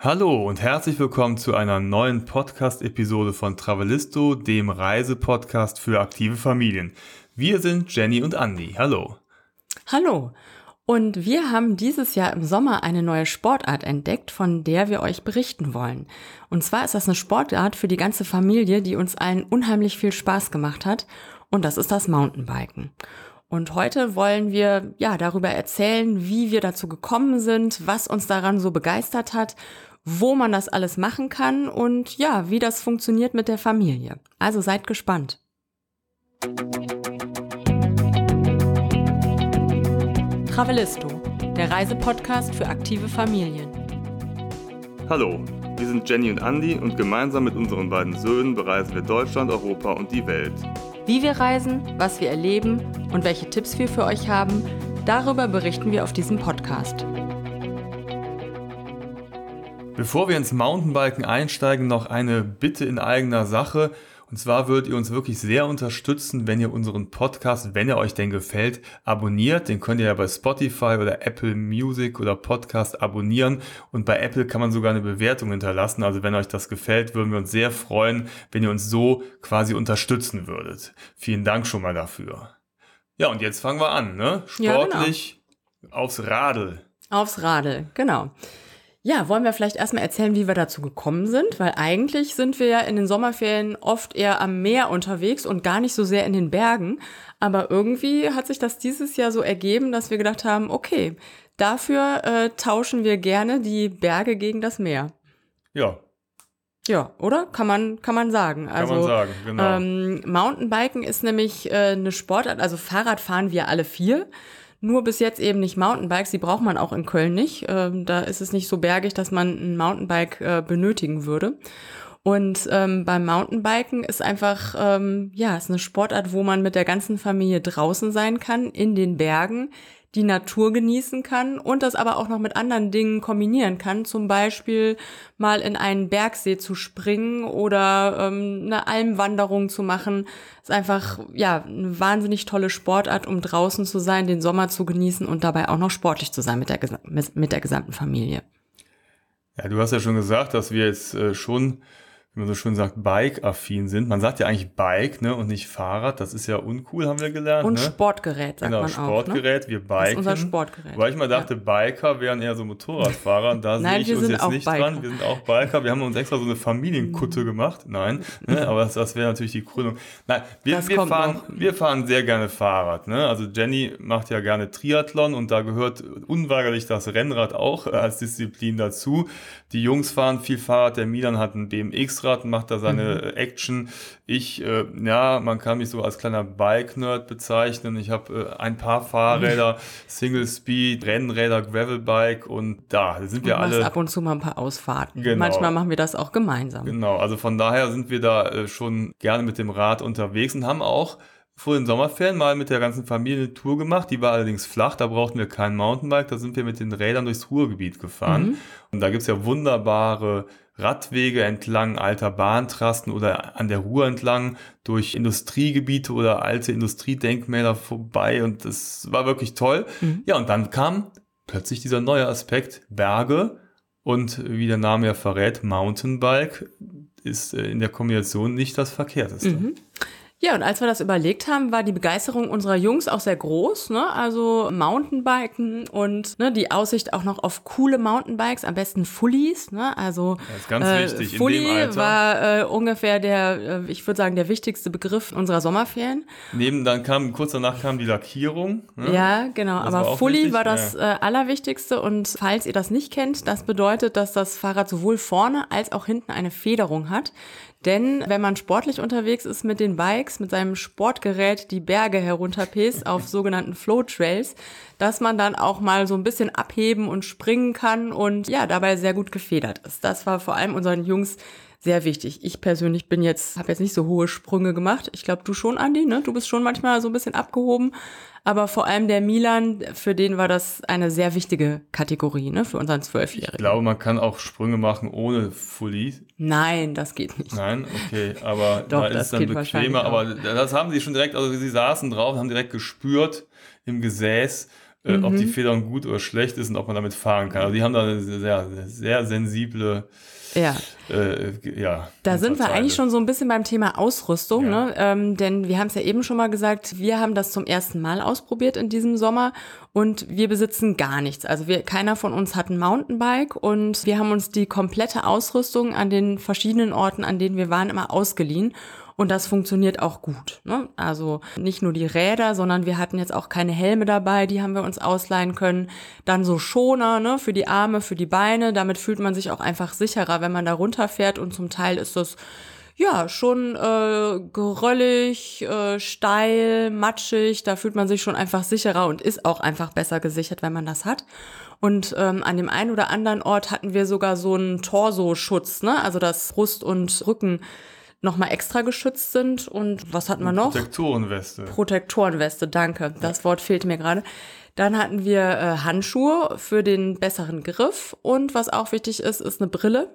Hallo und herzlich willkommen zu einer neuen Podcast-Episode von Travelisto, dem Reisepodcast für aktive Familien. Wir sind Jenny und Andy. Hallo. Hallo. Und wir haben dieses Jahr im Sommer eine neue Sportart entdeckt, von der wir euch berichten wollen. Und zwar ist das eine Sportart für die ganze Familie, die uns allen unheimlich viel Spaß gemacht hat. Und das ist das Mountainbiken. Und heute wollen wir ja darüber erzählen, wie wir dazu gekommen sind, was uns daran so begeistert hat, wo man das alles machen kann und ja, wie das funktioniert mit der Familie. Also seid gespannt. Travelisto, der Reisepodcast für aktive Familien. Hallo, wir sind Jenny und Andy und gemeinsam mit unseren beiden Söhnen bereisen wir Deutschland, Europa und die Welt. Wie wir reisen, was wir erleben und welche Tipps wir für euch haben, darüber berichten wir auf diesem Podcast. Bevor wir ins Mountainbiken einsteigen, noch eine Bitte in eigener Sache. Und zwar würdet ihr uns wirklich sehr unterstützen, wenn ihr unseren Podcast, wenn er euch denn gefällt, abonniert. Den könnt ihr ja bei Spotify oder Apple Music oder Podcast abonnieren. Und bei Apple kann man sogar eine Bewertung hinterlassen. Also wenn euch das gefällt, würden wir uns sehr freuen, wenn ihr uns so quasi unterstützen würdet. Vielen Dank schon mal dafür. Ja, und jetzt fangen wir an, ne? Sportlich ja, genau. aufs Radl. Aufs Radl, genau. Ja, wollen wir vielleicht erstmal erzählen, wie wir dazu gekommen sind, weil eigentlich sind wir ja in den Sommerferien oft eher am Meer unterwegs und gar nicht so sehr in den Bergen. Aber irgendwie hat sich das dieses Jahr so ergeben, dass wir gedacht haben, okay, dafür äh, tauschen wir gerne die Berge gegen das Meer. Ja. Ja, oder? Kann man, kann man sagen. Kann also, man sagen, genau. Ähm, Mountainbiken ist nämlich äh, eine Sportart, also Fahrrad fahren wir alle vier. Nur bis jetzt eben nicht Mountainbikes, die braucht man auch in Köln nicht. Ähm, da ist es nicht so bergig, dass man ein Mountainbike äh, benötigen würde. Und ähm, beim Mountainbiken ist einfach, ähm, ja, ist eine Sportart, wo man mit der ganzen Familie draußen sein kann, in den Bergen, die Natur genießen kann und das aber auch noch mit anderen Dingen kombinieren kann. Zum Beispiel mal in einen Bergsee zu springen oder ähm, eine Almwanderung zu machen. Ist einfach, ja, eine wahnsinnig tolle Sportart, um draußen zu sein, den Sommer zu genießen und dabei auch noch sportlich zu sein mit der, mit, der gesamten Familie. Ja, du hast ja schon gesagt, dass wir jetzt äh, schon wie man so schön sagt, Bike-affin sind. Man sagt ja eigentlich Bike, ne, und nicht Fahrrad. Das ist ja uncool, haben wir gelernt. Und ne? Sportgerät, sagt genau, man Sportgerät, auch, ne? wir biken. Das ist unser Sportgerät. Weil ich mal dachte, ja. Biker wären eher so Motorradfahrer. Und da sehe ich uns jetzt nicht Biker. dran. Wir sind auch Biker. Wir haben uns extra so eine Familienkutte gemacht. Nein, ne? aber das, das wäre natürlich die Krönung. Nein, wir, wir fahren, wir fahren sehr gerne Fahrrad. Ne? Also Jenny macht ja gerne Triathlon und da gehört unweigerlich das Rennrad auch als Disziplin dazu. Die Jungs fahren viel Fahrrad. Der Milan hat ein BMX-Rad und macht da seine mhm. Action. Ich, äh, ja, man kann mich so als kleiner Bike-Nerd bezeichnen. Ich habe äh, ein paar Fahrräder, Single Speed, Rennräder, Gravelbike und da sind wir alle. ab und zu mal ein paar Ausfahrten. Genau. Manchmal machen wir das auch gemeinsam. Genau, also von daher sind wir da äh, schon gerne mit dem Rad unterwegs und haben auch vor den Sommerferien mal mit der ganzen Familie eine Tour gemacht. Die war allerdings flach, da brauchten wir kein Mountainbike, da sind wir mit den Rädern durchs Ruhrgebiet gefahren. Mhm. Und da gibt's ja wunderbare Radwege entlang alter Bahntrassen oder an der Ruhr entlang durch Industriegebiete oder alte Industriedenkmäler vorbei und das war wirklich toll. Mhm. Ja, und dann kam plötzlich dieser neue Aspekt Berge und wie der Name ja verrät, Mountainbike ist äh, in der Kombination nicht das Verkehrteste. Mhm. Ja, und als wir das überlegt haben, war die Begeisterung unserer Jungs auch sehr groß. Ne? Also Mountainbiken und ne, die Aussicht auch noch auf coole Mountainbikes, am besten Fullies. Ne? Also das ist ganz äh, wichtig Fully in dem Alter. war äh, ungefähr der, äh, ich würde sagen, der wichtigste Begriff unserer Sommerferien. Neben dann kam kurz danach kam die Lackierung. Ne? Ja, genau. Das aber Fully wichtig. war das äh, allerwichtigste. Und falls ihr das nicht kennt, das bedeutet, dass das Fahrrad sowohl vorne als auch hinten eine Federung hat. Denn wenn man sportlich unterwegs ist mit den Bikes, mit seinem Sportgerät die Berge herunterpäst auf sogenannten Flow Trails, dass man dann auch mal so ein bisschen abheben und springen kann und ja, dabei sehr gut gefedert ist. Das war vor allem unseren Jungs sehr wichtig. Ich persönlich bin jetzt, habe jetzt nicht so hohe Sprünge gemacht. Ich glaube, du schon, Andi, ne? Du bist schon manchmal so ein bisschen abgehoben. Aber vor allem der Milan, für den war das eine sehr wichtige Kategorie, ne? Für unseren Zwölfjährigen. Ich glaube, man kann auch Sprünge machen ohne Fully. Nein, das geht nicht. Nein, okay, aber Doch, da ist es dann bequemer. Aber das haben sie schon direkt, also sie saßen drauf, haben direkt gespürt im Gesäß, äh, ob die Federung gut oder schlecht ist und ob man damit fahren kann. Also die haben da eine sehr, sehr sensible Ja. äh, ja. Da sind wir eigentlich schon so ein bisschen beim Thema Ausrüstung, Ja. ne? ähm, denn wir haben es ja eben schon mal gesagt, wir haben das zum ersten Mal ausprobiert in diesem Sommer und wir besitzen gar nichts. Also wir, keiner von uns hat ein Mountainbike und wir haben uns die komplette Ausrüstung an den verschiedenen Orten, an denen wir waren, immer ausgeliehen. Und das funktioniert auch gut. Ne? Also nicht nur die Räder, sondern wir hatten jetzt auch keine Helme dabei, die haben wir uns ausleihen können. Dann so Schoner ne? für die Arme, für die Beine. Damit fühlt man sich auch einfach sicherer, wenn man da runterfährt. Und zum Teil ist das ja schon äh, geröllig, äh, steil, matschig. Da fühlt man sich schon einfach sicherer und ist auch einfach besser gesichert, wenn man das hat. Und ähm, an dem einen oder anderen Ort hatten wir sogar so einen Torso-Schutz, ne? also dass Brust und Rücken nochmal extra geschützt sind. Und was hatten wir noch? Protektorenweste. Protektorenweste, danke. Das Wort fehlt mir gerade. Dann hatten wir äh, Handschuhe für den besseren Griff. Und was auch wichtig ist, ist eine Brille.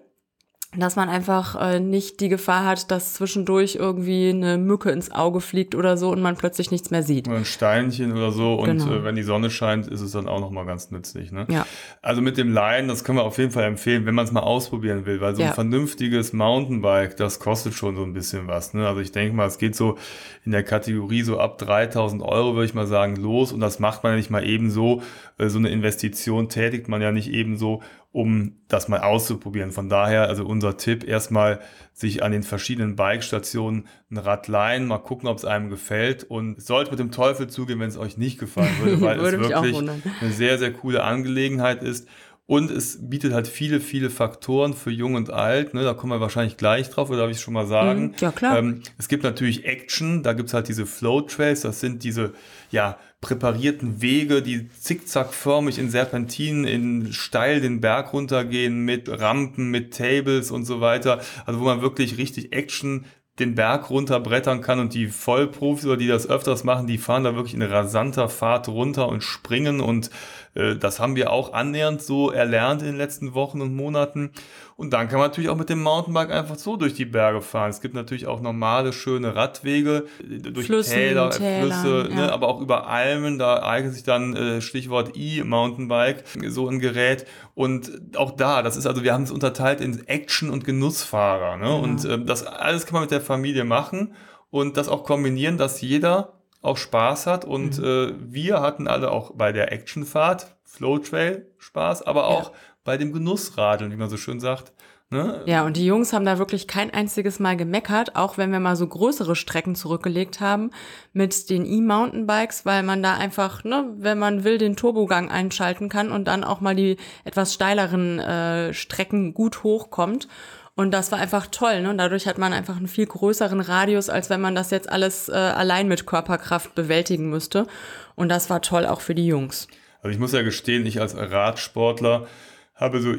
Dass man einfach äh, nicht die Gefahr hat, dass zwischendurch irgendwie eine Mücke ins Auge fliegt oder so und man plötzlich nichts mehr sieht. Oder ein Steinchen oder so. Und Genau. äh, wenn die Sonne scheint, ist es dann auch nochmal ganz nützlich. Ne? Ja. Also mit dem Leihen, das können wir auf jeden Fall empfehlen, wenn man es mal ausprobieren will, weil so Ja. ein vernünftiges Mountainbike, das kostet schon so ein bisschen was. Ne? Also ich denke mal, es geht so in der Kategorie so ab 3000 Euro, würde ich mal sagen, los. Und das macht man ja nicht mal ebenso. Äh, So eine Investition tätigt man ja nicht ebenso, um das mal auszuprobieren. Von daher, also unser Tipp, erstmal sich an den verschiedenen Bike-Stationen ein Rad leihen, mal gucken, ob es einem gefällt und es sollte mit dem Teufel zugehen, wenn es euch nicht gefallen würde, weil Würde es wirklich eine sehr, sehr coole Angelegenheit ist. Und es bietet halt viele, viele Faktoren für Jung und Alt. Ne? Da kommen wir wahrscheinlich gleich drauf, oder darf ich schon mal sagen? Mhm, ja, klar. Ähm, es gibt natürlich Action, da gibt's halt diese Flow Trails, das sind diese ja, präparierten Wege, die zickzackförmig in Serpentinen, in steil den Berg runtergehen, mit Rampen, mit Tables und so weiter. Also wo man wirklich richtig Action den Berg runterbrettern kann und die Vollprofis oder die das öfters machen, die fahren da wirklich in rasanter Fahrt runter und springen und äh, das haben wir auch annähernd so erlernt in den letzten Wochen und Monaten. Und dann kann man natürlich auch mit dem Mountainbike einfach so durch die Berge fahren. Es gibt natürlich auch normale, schöne Radwege äh, durch Flüssen, Täler, äh, Tälern, Flüsse, ja. ne, aber auch über Almen. Da eignet sich dann äh, Stichwort E-Mountainbike, so ein Gerät. Und auch da, das ist also, wir haben es unterteilt in Action- und Genussfahrer. Ne? Und ähm, das alles kann man mit der Familie machen und das auch kombinieren, dass jeder auch Spaß hat. Und Mhm. äh, wir hatten alle auch bei der Actionfahrt, Flow Trail Spaß, aber auch bei dem Genussradeln, wie man so schön sagt. Ne? Ja, und die Jungs haben da wirklich kein einziges Mal gemeckert, auch wenn wir mal so größere Strecken zurückgelegt haben mit den E-Mountainbikes, weil man da einfach, ne, wenn man will, den Turbogang einschalten kann und dann auch mal die etwas steileren äh, Strecken gut hochkommt. Und das war einfach toll, ne? Und dadurch hat man einfach einen viel größeren Radius, als wenn man das jetzt alles äh, allein mit Körperkraft bewältigen müsste. Und das war toll auch für die Jungs. Also ich muss ja gestehen, ich als Radsportler habe so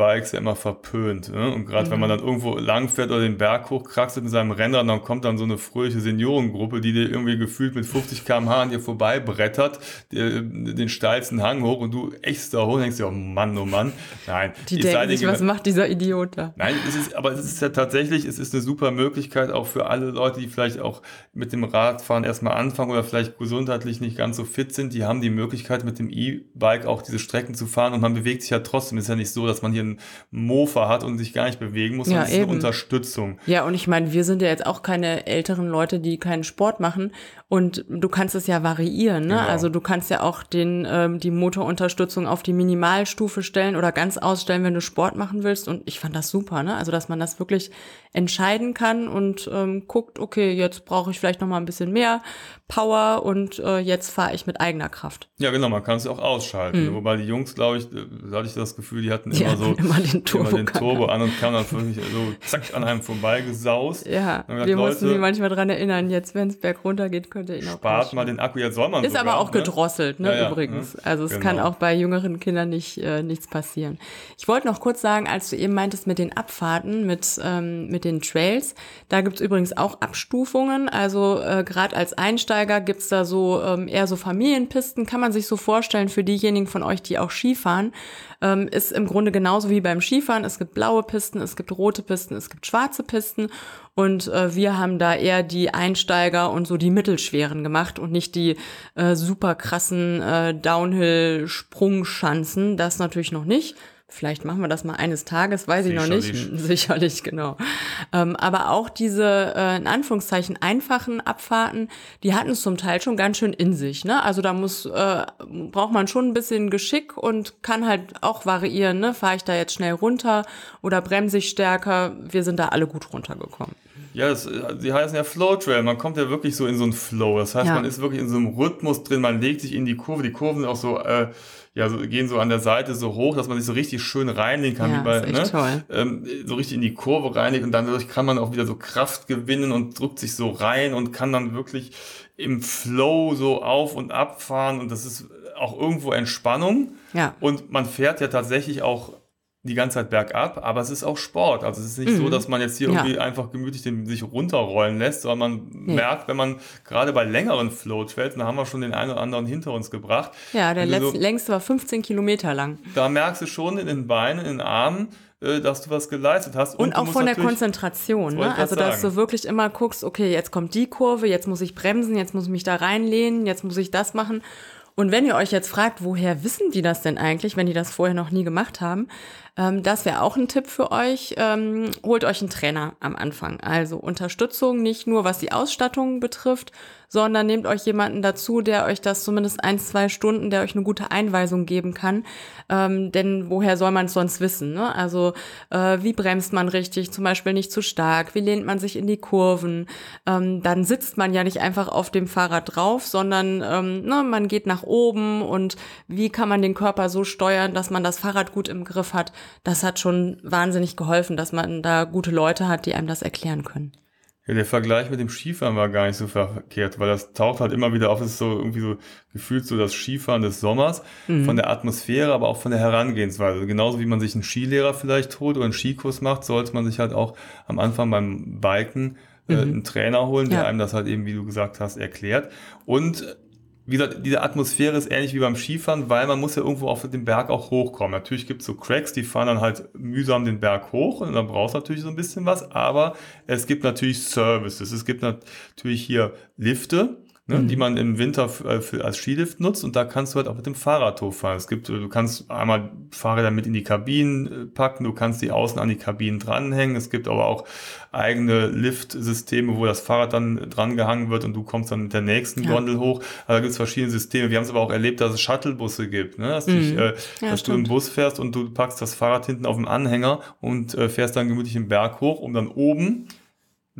E-Bikes ja immer verpönt. Ne? Und gerade wenn man dann irgendwo langfährt oder den Berg hochkraxelt mit seinem Rennrad, dann kommt dann so eine fröhliche Seniorengruppe, die dir irgendwie gefühlt mit 50 km/h an dir vorbei brettert, dir, den steilsten Hang hoch und du ächzt da hoch und denkst dir, oh Mann, oh Mann. Nein, Die denken sich, was macht dieser Idiot da? Nein, es ist, aber es ist ja tatsächlich, es ist eine super Möglichkeit auch für alle Leute, die vielleicht auch mit dem Radfahren erstmal anfangen oder vielleicht gesundheitlich nicht ganz so fit sind. Die haben die Möglichkeit, mit dem E-Bike auch diese Strecken zu fahren und man bewegt sich ja trotzdem. Es ist ja nicht so, dass man hier einen Mofa hat und sich gar nicht bewegen muss, Ja, sondern es ist eine Unterstützung. Ja, und ich meine, wir sind ja jetzt auch keine älteren Leute, die keinen Sport machen. Und du kannst es ja variieren, ne? Genau. Also du kannst ja auch den, ähm, die Motorunterstützung auf die Minimalstufe stellen oder ganz ausstellen, wenn du Sport machen willst. Und ich fand das super, ne? Also dass man das wirklich entscheiden kann und ähm, guckt, okay, jetzt brauche ich vielleicht noch mal ein bisschen mehr Power und äh, jetzt fahre ich mit eigener Kraft. Ja, genau, man kann es ja auch ausschalten. Wobei die Jungs, glaube ich, äh, da hatte ich das Gefühl, die hatten Die immer so hatten immer den Turbo den Turbo an und kamen dann wirklich so zack an einem vorbeigesaust. Ja, Dann haben wir gesagt, mussten Leute, sie manchmal dran erinnern, jetzt, wenn es bergunter geht, könnt ihr ihn auch Spart mal den Akku, jetzt soll man Ist sogar, aber auch ne? gedrosselt, ne, Ja, ja, übrigens. ne? Also es Genau. kann auch bei jüngeren Kindern nicht äh, nichts passieren. Ich wollte noch kurz sagen, als du eben meintest mit den Abfahrten, mit, ähm, mit den Trails, da gibt's übrigens auch Abstufungen. Also äh, gerade als Einsteiger gibt's da so ähm, eher so Familienpisten, kann man sich so vorstellen für diejenigen von euch, die auch Skifahren. Ähm, ist im Grunde genauso wie beim Skifahren. Es gibt blaue Pisten, es gibt rote Pisten, es gibt schwarze Pisten. Und äh, wir haben da eher die Einsteiger und so die mittelschweren gemacht und nicht die äh, super krassen äh, Downhill-Sprungschanzen. Das natürlich noch nicht. Vielleicht machen wir das mal eines Tages, weiß ich noch nicht. Sicherlich, genau. Ähm, aber auch diese, äh, in Anführungszeichen, einfachen Abfahrten, die hatten es zum Teil schon ganz schön in sich. Ne? Also da muss, äh, braucht man schon ein bisschen Geschick und kann halt auch variieren. Ne? Fahre ich da jetzt schnell runter oder bremse ich stärker? Wir sind da alle gut runtergekommen. Ja, das, die heißen ja Flow Trail. Man kommt ja wirklich so in so einen Flow. Das heißt, ja. man ist wirklich in so einem Rhythmus drin. Man legt sich in die Kurve. Die Kurven sind auch so, äh, ja, so, gehen so an der Seite so hoch, dass man sich so richtig schön reinlegen kann, ja, wie bei, ne? Toll. Ähm, so richtig in die Kurve reinlegen und dann dadurch kann man auch wieder so Kraft gewinnen und drückt sich so rein und kann dann wirklich im Flow so auf und ab fahren und das ist auch irgendwo Entspannung. Ja. Und man fährt ja tatsächlich auch die ganze Zeit bergab, aber es ist auch Sport. Also es ist nicht mhm. so, dass man jetzt hier ja. irgendwie einfach gemütlich den, sich runterrollen lässt, sondern man nee. merkt, wenn man gerade bei längeren Flow-Trails, da haben wir schon den einen oder anderen hinter uns gebracht. Ja, der letzte, so, längste war 15 Kilometer lang. Da merkst du schon in den Beinen, in den Armen, äh, dass du was geleistet hast. Und, und auch von der Konzentration. Ne? Also, dass du wirklich immer guckst, okay, jetzt kommt die Kurve, jetzt muss ich bremsen, jetzt muss ich mich da reinlehnen, jetzt muss ich das machen. Und wenn ihr euch jetzt fragt, woher wissen die das denn eigentlich, wenn die das vorher noch nie gemacht haben, ähm, das wäre auch ein Tipp für euch. Ähm, holt euch einen Trainer am Anfang. Also Unterstützung nicht nur was die Ausstattung betrifft, sondern nehmt euch jemanden dazu, der euch das zumindest ein, zwei Stunden, der euch eine gute Einweisung geben kann. Ähm, denn woher soll man es sonst wissen? Ne? Also äh, wie bremst man richtig, zum Beispiel nicht zu stark, wie lehnt man sich in die Kurven? Ähm, dann sitzt man ja nicht einfach auf dem Fahrrad drauf, sondern ähm, ne, man geht nach oben und wie kann man den Körper so steuern, dass man das Fahrrad gut im Griff hat. Das hat schon wahnsinnig geholfen, dass man da gute Leute hat, die einem das erklären können. Ja, der Vergleich mit dem Skifahren war gar nicht so verkehrt, weil das taucht halt immer wieder auf. Es ist so irgendwie so gefühlt so das Skifahren des Sommers, mhm. von der Atmosphäre, aber auch von der Herangehensweise. Genauso wie man sich einen Skilehrer vielleicht holt oder einen Skikurs macht, sollte man sich halt auch am Anfang beim Biken äh, mhm. einen Trainer holen, der ja. einem das halt eben, wie du gesagt hast, erklärt. Und wie gesagt, diese Atmosphäre ist ähnlich wie beim Skifahren, weil man muss ja irgendwo auf den Berg auch hochkommen. Natürlich gibt es so Cracks, die fahren dann halt mühsam den Berg hoch und dann brauchst du natürlich so ein bisschen was, aber es gibt natürlich Services. Es gibt natürlich hier Lifte, ne, mhm. die man im Winter äh, für, als Skilift nutzt und da kannst du halt auch mit dem Fahrrad hochfahren. Es gibt, du kannst einmal Fahrräder mit in die Kabinen äh, packen, du kannst die außen an die Kabinen dranhängen. Es gibt aber auch eigene Lift-Systeme, wo das Fahrrad dann dran gehangen wird und du kommst dann mit der nächsten ja. Gondel hoch. Also da gibt es verschiedene Systeme. Wir haben es aber auch erlebt, dass es Shuttlebusse gibt, ne? dass, mhm. dich, äh, ja, dass du im Bus fährst und du packst das Fahrrad hinten auf dem Anhänger und äh, fährst dann gemütlich den Berg hoch, um dann oben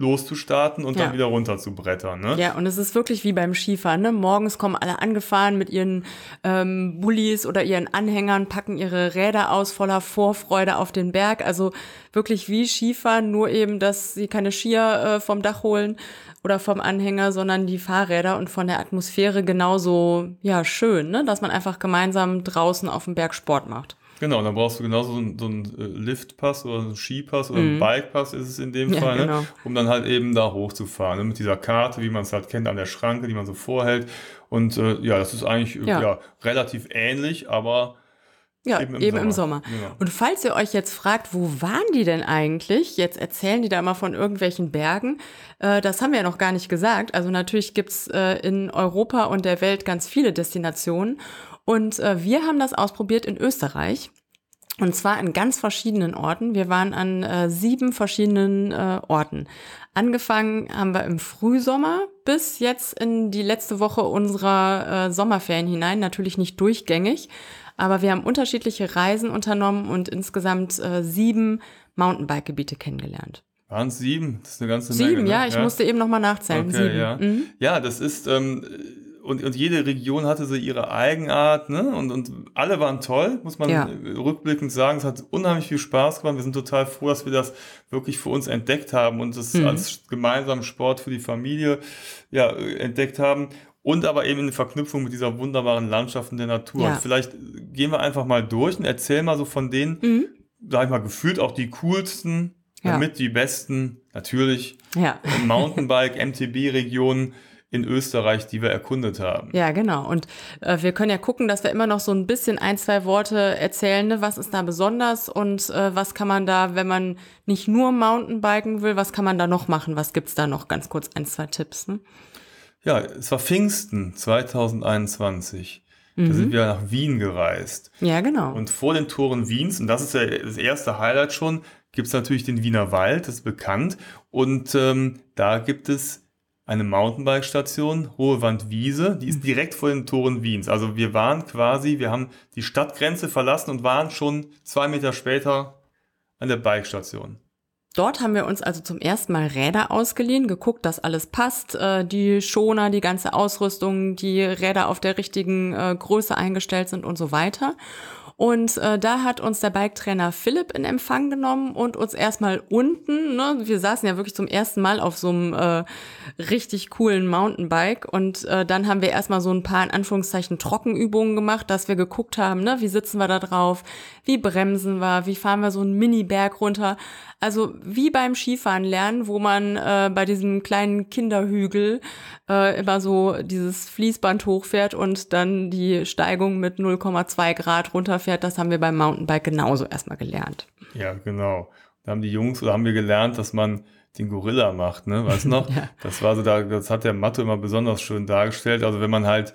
loszustarten und ja. dann wieder runter zu brettern. Ne? Ja, und es ist wirklich wie beim Skifahren. Ne? Morgens kommen alle angefahren mit ihren ähm, Bullies oder ihren Anhängern, packen ihre Räder aus voller Vorfreude auf den Berg. Also wirklich wie Skifahren, nur eben, dass sie keine Skier äh, vom Dach holen oder vom Anhänger, sondern die Fahrräder und von der Atmosphäre genauso ja schön, ne? dass man einfach gemeinsam draußen auf dem Berg Sport macht. Genau, dann brauchst du genauso so einen, so einen äh, Liftpass oder einen Skipass oder mhm. einen Bikepass ist es in dem ja, Fall, ne? genau. um dann halt eben da hochzufahren. Ne? Mit dieser Karte, wie man es halt kennt, an der Schranke, die man so vorhält. Und äh, ja, das ist eigentlich ja. ja relativ ähnlich, aber ja, eben im eben Sommer. Im Sommer. Ja. Und falls ihr euch jetzt fragt, wo waren die denn eigentlich? Jetzt erzählen die da immer von irgendwelchen Bergen. Äh, das haben wir ja noch gar nicht gesagt. Also natürlich gibt's äh, in Europa und der Welt ganz viele Destinationen. Und äh, wir haben das ausprobiert in Österreich. Und zwar in ganz verschiedenen Orten. Wir waren an äh, sieben verschiedenen äh, Orten. Angefangen haben wir im Frühsommer bis jetzt in die letzte Woche unserer äh, Sommerferien hinein. Natürlich nicht durchgängig, aber wir haben unterschiedliche Reisen unternommen und insgesamt äh, sieben Mountainbike-Gebiete kennengelernt. Waren es sieben? Das ist eine ganze Menge. Sieben, ne? ja, ich ja. musste eben nochmal nachzählen. Okay, sieben. Ja. Mhm. ja, das ist ähm, und, und jede Region hatte so ihre Eigenart, ne? Und, und alle waren toll, muss man ja. rückblickend sagen. Es hat unheimlich viel Spaß gemacht. Wir sind total froh, dass wir das wirklich für uns entdeckt haben und das mhm. als gemeinsamen Sport für die Familie ja, entdeckt haben. Und aber eben in Verknüpfung mit dieser wunderbaren Landschaft und der Natur. Ja. Und vielleicht gehen wir einfach mal durch und erzählen mal so von denen, mhm. sag ich mal, gefühlt auch die coolsten, ja. damit die besten, natürlich, ja. Mountainbike, MTB-Regionen in Österreich, die wir erkundet haben. Ja, genau. Und äh, wir können ja gucken, dass wir immer noch so ein bisschen ein, zwei Worte erzählen, ne? was ist da besonders und äh, was kann man da, wenn man nicht nur Mountainbiken will, was kann man da noch machen? Was gibt's da noch? Ganz kurz ein, zwei Tipps. Ne? Ja, es war Pfingsten 2021. Da Mhm. sind wir nach Wien gereist. Ja, genau. Und vor den Toren Wiens, und das ist ja das erste Highlight schon, gibt es natürlich den Wiener Wald, das ist bekannt. Und ähm, da gibt es eine Mountainbike-Station, Hohe Wand Wiese, die ist direkt vor den Toren Wiens. Also wir waren quasi, wir haben die Stadtgrenze verlassen und waren schon zwei Meter später an der Bike-Station. Dort haben wir uns also zum ersten Mal Räder ausgeliehen, geguckt, dass alles passt, äh, die Schoner, die ganze Ausrüstung, die Räder auf der richtigen äh, Größe eingestellt sind und so weiter. Und äh, da hat uns der Biketrainer Philipp in Empfang genommen und uns erstmal unten, ne, wir saßen ja wirklich zum ersten Mal auf so einem äh, richtig coolen Mountainbike und äh, dann haben wir erstmal so ein paar in Anführungszeichen Trockenübungen gemacht, dass wir geguckt haben, ne, wie sitzen wir da drauf, wie bremsen wir, wie fahren wir so einen Mini-Berg runter. Also wie beim Skifahren lernen, wo man äh, bei diesem kleinen Kinderhügel äh, immer so dieses Fließband hochfährt und dann die Steigung mit 0,2 Grad runterfährt, das haben wir beim Mountainbike genauso erstmal gelernt. Ja, genau. Da haben die Jungs oder haben wir gelernt, dass man den Gorilla macht, ne? Weißt du noch? Ja. Das war so da, das hat der Matto immer besonders schön dargestellt. Also wenn man halt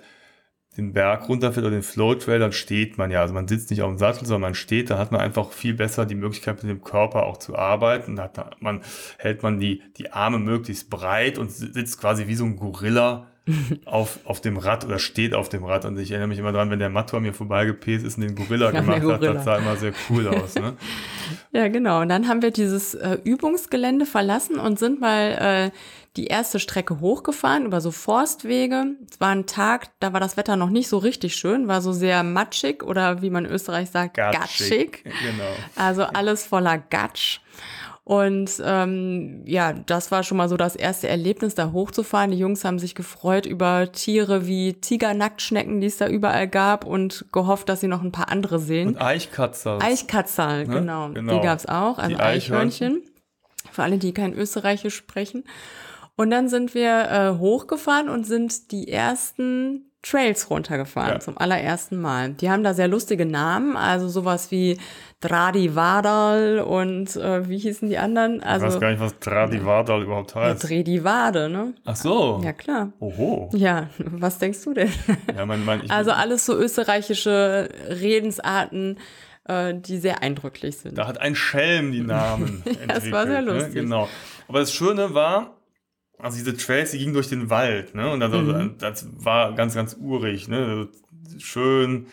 den Berg runterfährt oder den Flow-Trail, dann steht man ja. Also man sitzt nicht auf dem Sattel, sondern man steht, dann hat man einfach viel besser die Möglichkeit, mit dem Körper auch zu arbeiten. Dann man, hält man die, die Arme möglichst breit und sitzt quasi wie so ein Gorilla auf, auf dem Rad oder steht auf dem Rad. Und ich erinnere mich immer dran, wenn der Matto an mir vorbeigepäst ist und den Gorilla Ja, gemacht der hat, Gorilla. das sah immer sehr cool aus. Ne? Ja, genau. Und dann haben wir dieses äh, Übungsgelände verlassen und sind mal äh, die erste Strecke hochgefahren über so Forstwege. Es war ein Tag, da war das Wetter noch nicht so richtig schön, war so sehr matschig oder wie man in Österreich sagt, gatschig. Genau. Also alles voller Gatsch. Und ähm, ja, das war schon mal so das erste Erlebnis, da hochzufahren. Die Jungs haben sich gefreut über Tiere wie Tigernacktschnecken, die es da überall gab und gehofft, dass sie noch ein paar andere sehen. Und Eichkatzer. Eichkatzerl, Ne? genau. Genau. Die gab's auch, also Die Eichhörnchen. Eichhörnchen. Für alle, die kein Österreichisch sprechen. Und dann sind wir äh, hochgefahren und sind die ersten Trails runtergefahren, Ja. zum allerersten Mal. Die haben da sehr lustige Namen, also sowas wie Tradivadal und äh, wie hießen die anderen? ich weiß Also gar nicht, was Tradivadal überhaupt ja, heißt. Tredivade, ne? Ach so. Ja, klar. Oho. Ja, was denkst du denn? Ja, mein, mein, Also alles so österreichische Redensarten, äh, die sehr eindrücklich sind. da hat ein Schelm die Namen entwickelt. das war sehr lustig. Ne? Genau. Aber das Schöne war, also diese Trails, die gingen durch den Wald, ne? Und also, Mhm. das war ganz, ganz urig, ne? Also Schön,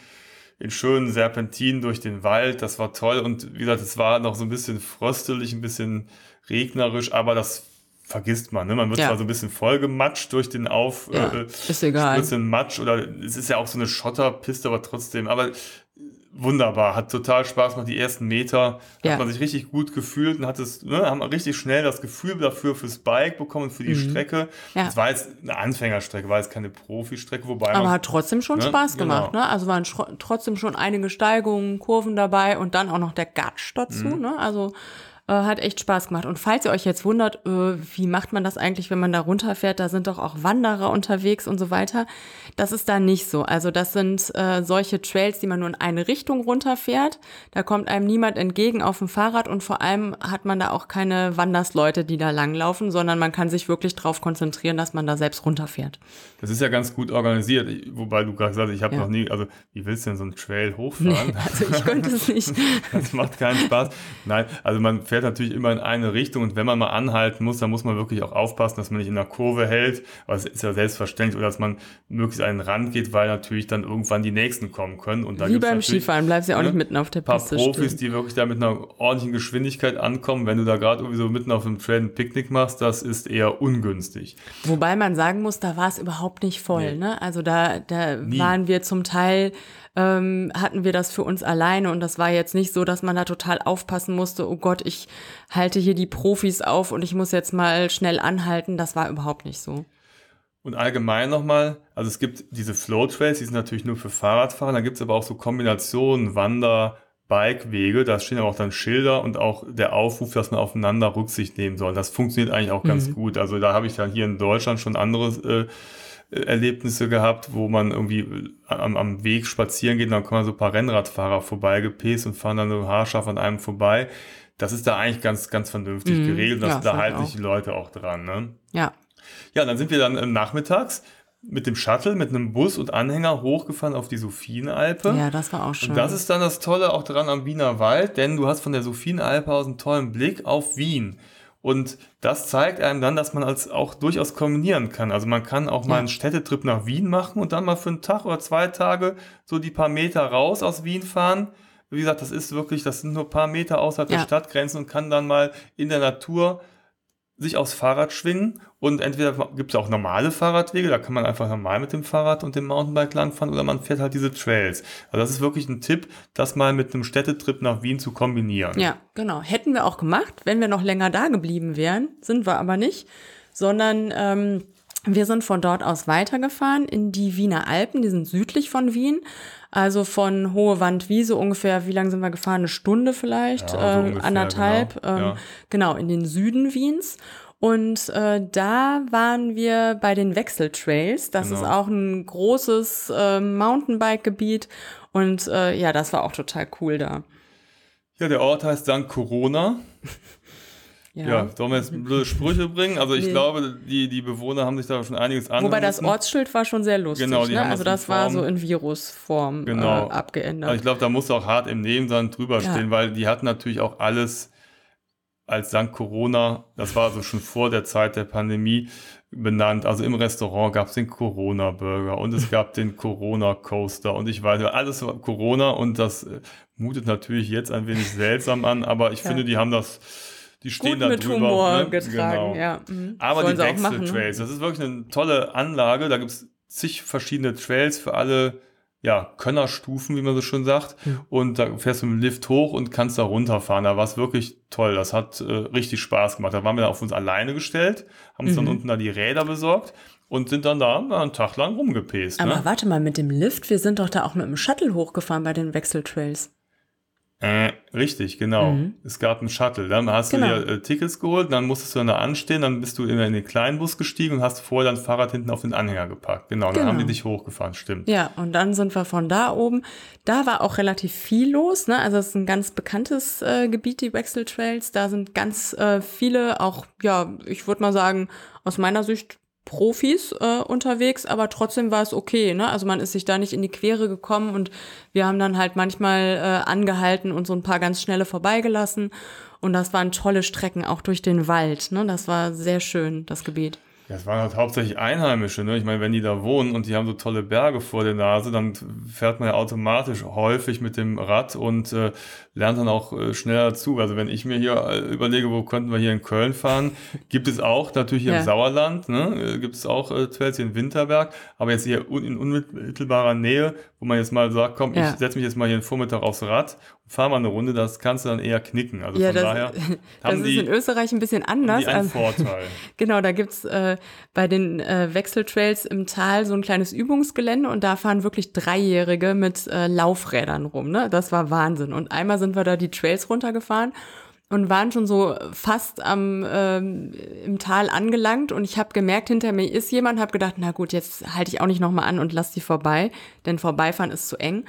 in schönen Serpentinen durch den Wald, das war toll. Und wie gesagt, es war noch so ein bisschen fröstelig, ein bisschen regnerisch, aber das vergisst man, ne? Man wird Ja. zwar so ein bisschen vollgematscht durch den Auf, Ja, äh, ist egal. Matsch oder es ist ja auch so eine Schotterpiste, aber trotzdem, aber wunderbar, hat total Spaß gemacht. Die ersten Meter Ja. hat man sich richtig gut gefühlt und hat es, ne, haben richtig schnell das Gefühl dafür fürs Bike bekommen, für die Strecke. Mhm. Ja. Es war jetzt eine Anfängerstrecke, war jetzt keine Profistrecke, wobei Aber man, hat trotzdem schon Ne? Spaß gemacht, Genau. ne? Also waren tro- trotzdem schon einige Steigungen, Kurven dabei und dann auch noch der Gatsch dazu, Mhm. ne? Also äh, hat echt Spaß gemacht. Und falls ihr euch jetzt wundert, äh, wie macht man das eigentlich, wenn man da runterfährt, da sind doch auch Wanderer unterwegs und so weiter. Das ist da nicht so. Also das sind äh, solche Trails, die man nur in eine Richtung runterfährt. Da kommt einem niemand entgegen auf dem Fahrrad und vor allem hat man da auch keine Wandersleute, die da langlaufen, sondern man kann sich wirklich darauf konzentrieren, dass man da selbst runterfährt. das ist ja ganz gut organisiert, wobei du gerade gesagt hast, ich habe Ja. noch nie, also wie willst du denn so einen Trail hochfahren? Also ich könnte es nicht. Das macht keinen Spaß. Nein, also man fährt natürlich immer in eine Richtung und wenn man mal anhalten muss, dann muss man wirklich auch aufpassen, dass man nicht in der Kurve hält. Es ist ja selbstverständlich, oder dass man möglichst an den Rand geht, weil natürlich dann irgendwann die nächsten kommen können. Und da Wie beim Skifahren bleibst ja auch ne, nicht mitten auf der ein paar Piste Profis, stehen. die wirklich da mit einer ordentlichen Geschwindigkeit ankommen. Wenn du da gerade irgendwie so mitten auf dem Trail ein Picknick machst, das ist eher ungünstig. Wobei man sagen muss, da war es überhaupt nicht voll. Nee. Ne? Also da, da Nie. waren wir zum Teil, ähm, hatten wir das für uns alleine und das war jetzt nicht so, dass man da total aufpassen musste, oh Gott, ich halte hier die Profis auf und ich muss jetzt mal schnell anhalten. Das war überhaupt nicht so. Und allgemein nochmal, also es gibt diese Flow Trails, die sind natürlich nur für Fahrradfahrer, dann gibt es aber auch so Kombinationen, Wander, Bikewege, da stehen aber auch dann Schilder und auch der Aufruf, dass man aufeinander Rücksicht nehmen soll. Das funktioniert eigentlich auch ganz Mhm. gut. Also da habe ich dann hier in Deutschland schon andere äh, Erlebnisse gehabt, wo man irgendwie am, am Weg spazieren geht und dann kommen so ein paar Rennradfahrer vorbeigepäst und fahren dann so haarscharf an einem vorbei. Das ist da eigentlich ganz, ganz vernünftig Mhm. geregelt. Das, Ja, da halten sich die Leute auch dran. Ne? Ja. Ja, dann sind wir dann äh, nachmittags mit dem Shuttle, mit einem Bus und Anhänger hochgefahren auf die Sophienalpe. Ja, das war auch schön. Und das ist dann das Tolle auch dran am Wiener Wald, denn du hast von der Sophienalpe aus einen tollen Blick auf Wien. Und das zeigt einem dann, dass man als auch durchaus kombinieren kann. Also man kann auch mal einen Städtetrip nach Wien machen und dann mal für einen Tag oder zwei Tage so die paar Meter raus aus Wien fahren. Wie gesagt, das ist wirklich, das sind nur ein paar Meter außerhalb der Ja. Stadtgrenzen und kann dann mal in der Natur sich aufs Fahrrad schwingen und entweder gibt es auch normale Fahrradwege, da kann man einfach normal mit dem Fahrrad und dem Mountainbike langfahren oder man fährt halt diese Trails. Also das ist wirklich ein Tipp, das mal mit einem Städtetrip nach Wien zu kombinieren. Ja, genau. Hätten wir auch gemacht, wenn wir noch länger da geblieben wären. Sind wir aber nicht, sondern ähm, wir sind von dort aus weitergefahren in die Wiener Alpen. Die sind südlich von Wien. Also von Hohe Wandwiese ungefähr, wie lange sind wir gefahren? Eine Stunde vielleicht, Ja, so ähm, ungefähr, anderthalb. genau, ähm, ja. genau, in den Süden Wiens. Und äh, da waren wir bei den Wechseltrails. Das Genau. ist auch ein großes äh, Mountainbike-Gebiet. Und äh, ja, das war auch total cool da. Ja, der Ort heißt St. Corona. Ja, sollen wir jetzt blöde Sprüche bringen? Also ich Nee. glaube, die, die Bewohner haben sich da schon einiges an. Wobei das Ortsschild war schon sehr lustig. Genau, die ne? haben Also das das in war Form- so in Virusform Genau. äh, abgeändert. Also ich glaube, da muss auch hart im Nebensand drüber Ja. stehen, weil die hatten natürlich auch alles als St. Corona, das war also schon vor der Zeit der Pandemie benannt. Also im Restaurant gab es den Corona-Burger und es gab den Corona-Coaster und ich weiß, alles war Corona und das äh, mutet natürlich jetzt ein wenig seltsam an, aber ich Ja. finde, die haben das, die stehen Gut da mit drüber. Humor ne? getragen, Genau. ja. mhm. Aber Sollen die auch machen, ne? Wechseltrails, das ist wirklich eine tolle Anlage. Da gibt es zig verschiedene Trails für alle ja, Könnerstufen, wie man so schön sagt. Und da fährst du mit dem Lift hoch und kannst da runterfahren. Da war es wirklich toll. Das hat äh, richtig Spaß gemacht. Da waren wir dann auf uns alleine gestellt, haben uns dann Mhm. unten da die Räder besorgt und sind dann da einen Tag lang rumgepäst. Aber Ne? warte mal, mit dem Lift, wir sind doch da auch mit dem Shuttle hochgefahren bei den Wechseltrails. Äh, richtig, genau. Mhm. Es gab einen Shuttle. Dann hast Genau. du dir äh, Tickets geholt, dann musstest du dann da anstehen, dann bist du in, in den kleinen Bus gestiegen und hast vorher dein Fahrrad hinten auf den Anhänger gepackt. Genau, dann Genau. haben die dich hochgefahren, stimmt. Ja, und dann sind wir von da oben. Da war auch relativ viel los. Ne? Also es ist ein ganz bekanntes äh, Gebiet, die Wechseltrails. Da sind ganz äh, viele, auch, ja, ich würde mal sagen, aus meiner Sicht Profis äh, unterwegs, aber trotzdem war es okay. Ne? Also man ist sich da nicht in die Quere gekommen und wir haben dann halt manchmal äh, angehalten und so ein paar ganz schnelle vorbeigelassen. Und das waren tolle Strecken, auch durch den Wald. Ne? Das war sehr schön, das Gebiet. Ja, es waren halt hauptsächlich Einheimische, ne? Ich meine, wenn die da wohnen und die haben so tolle Berge vor der Nase, dann fährt man ja automatisch häufig mit dem Rad und äh, lernt dann auch äh, schneller zu. Also wenn ich mir hier äh, überlege, wo könnten wir hier in Köln fahren, gibt es auch natürlich hier Ja. im Sauerland, ne? Äh, gibt es auch äh, Trails hier in Winterberg, aber jetzt hier un in unmittelbarer Nähe, wo man jetzt mal sagt, komm, Ja. ich setze mich jetzt mal hier den Vormittag aufs Rad und fahre mal eine Runde, das kannst du dann eher knicken. Also Ja, von das, daher das haben ist die, in Österreich ein bisschen anders. die einen Also- Vorteil. Genau, da gibt's äh, bei den äh, Wechseltrails im Tal so ein kleines Übungsgelände und da fahren wirklich Dreijährige mit äh, Laufrädern rum. Ne? Das war Wahnsinn. Und einmal sind wir da die Trails runtergefahren und waren schon so fast am ähm, im Tal angelangt und ich habe gemerkt, hinter mir ist jemand, habe gedacht, na gut, jetzt halte ich auch nicht nochmal an und lass die vorbei, denn vorbeifahren ist zu eng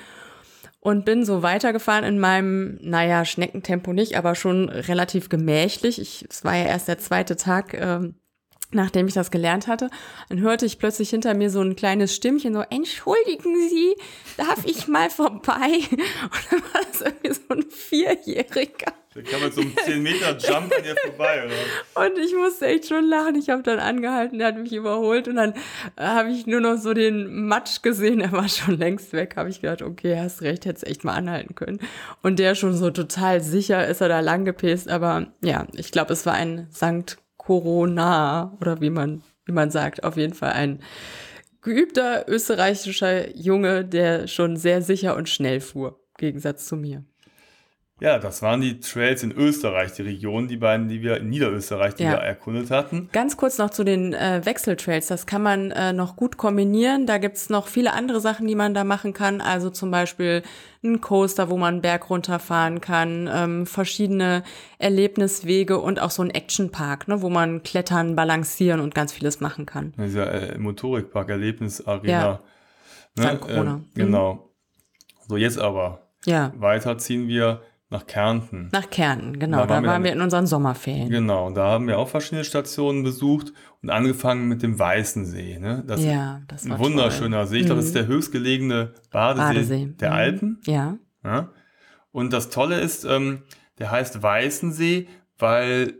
und bin so weitergefahren in meinem, naja, Schneckentempo nicht, aber schon relativ gemächlich. Ich, es war ja erst der zweite Tag, ähm, nachdem ich das gelernt hatte. Dann hörte ich plötzlich hinter mir so ein kleines Stimmchen so, entschuldigen Sie, darf ich mal vorbei? Und dann war das irgendwie so ein Vierjähriger. Der kam mit so einem 10-Meter-Jump an dir vorbei, oder? Und ich musste echt schon lachen. Ich habe dann angehalten, der hat mich überholt und dann äh, habe ich nur noch so den Matsch gesehen. Er war schon längst weg. Habe ich gedacht, okay, hast recht, hättest echt mal anhalten können. Und der schon so total sicher ist er da lang gepäst. Aber ja, ich glaube, es war ein Sankt Corona oder wie man, wie man sagt. Auf jeden Fall ein geübter österreichischer Junge, der schon sehr sicher und schnell fuhr. Im Gegensatz zu mir. Ja, das waren die Trails in Österreich, die Region, die beiden, die wir in Niederösterreich, die Ja. wir erkundet hatten. Ganz kurz noch zu den äh, Wechseltrails. Das kann man äh, noch gut kombinieren. Da gibt's noch viele andere Sachen, die man da machen kann. Also zum Beispiel ein Coaster, wo man einen Berg runterfahren kann, ähm, verschiedene Erlebniswege und auch so ein Actionpark, ne, wo man klettern, balancieren und ganz vieles machen kann. Dieser äh, Motorikpark, Erlebnisarena. Ja. St. Corona. Äh, genau. So, jetzt aber. Ja, Weiter ziehen wir nach Kärnten. nach Kärnten, genau. Da Da waren waren, wir wir in unseren Sommerferien. Genau, da haben wir auch verschiedene Stationen besucht und angefangen mit dem Weißen See. Ne? Das Ja, das ist war ein wunderschöner See. Ich glaube, das ist der höchstgelegene Badesee, Badesee. der Mhm. Alpen. Ja, Ja? Und das Tolle ist, ähm, der heißt Weißensee, weil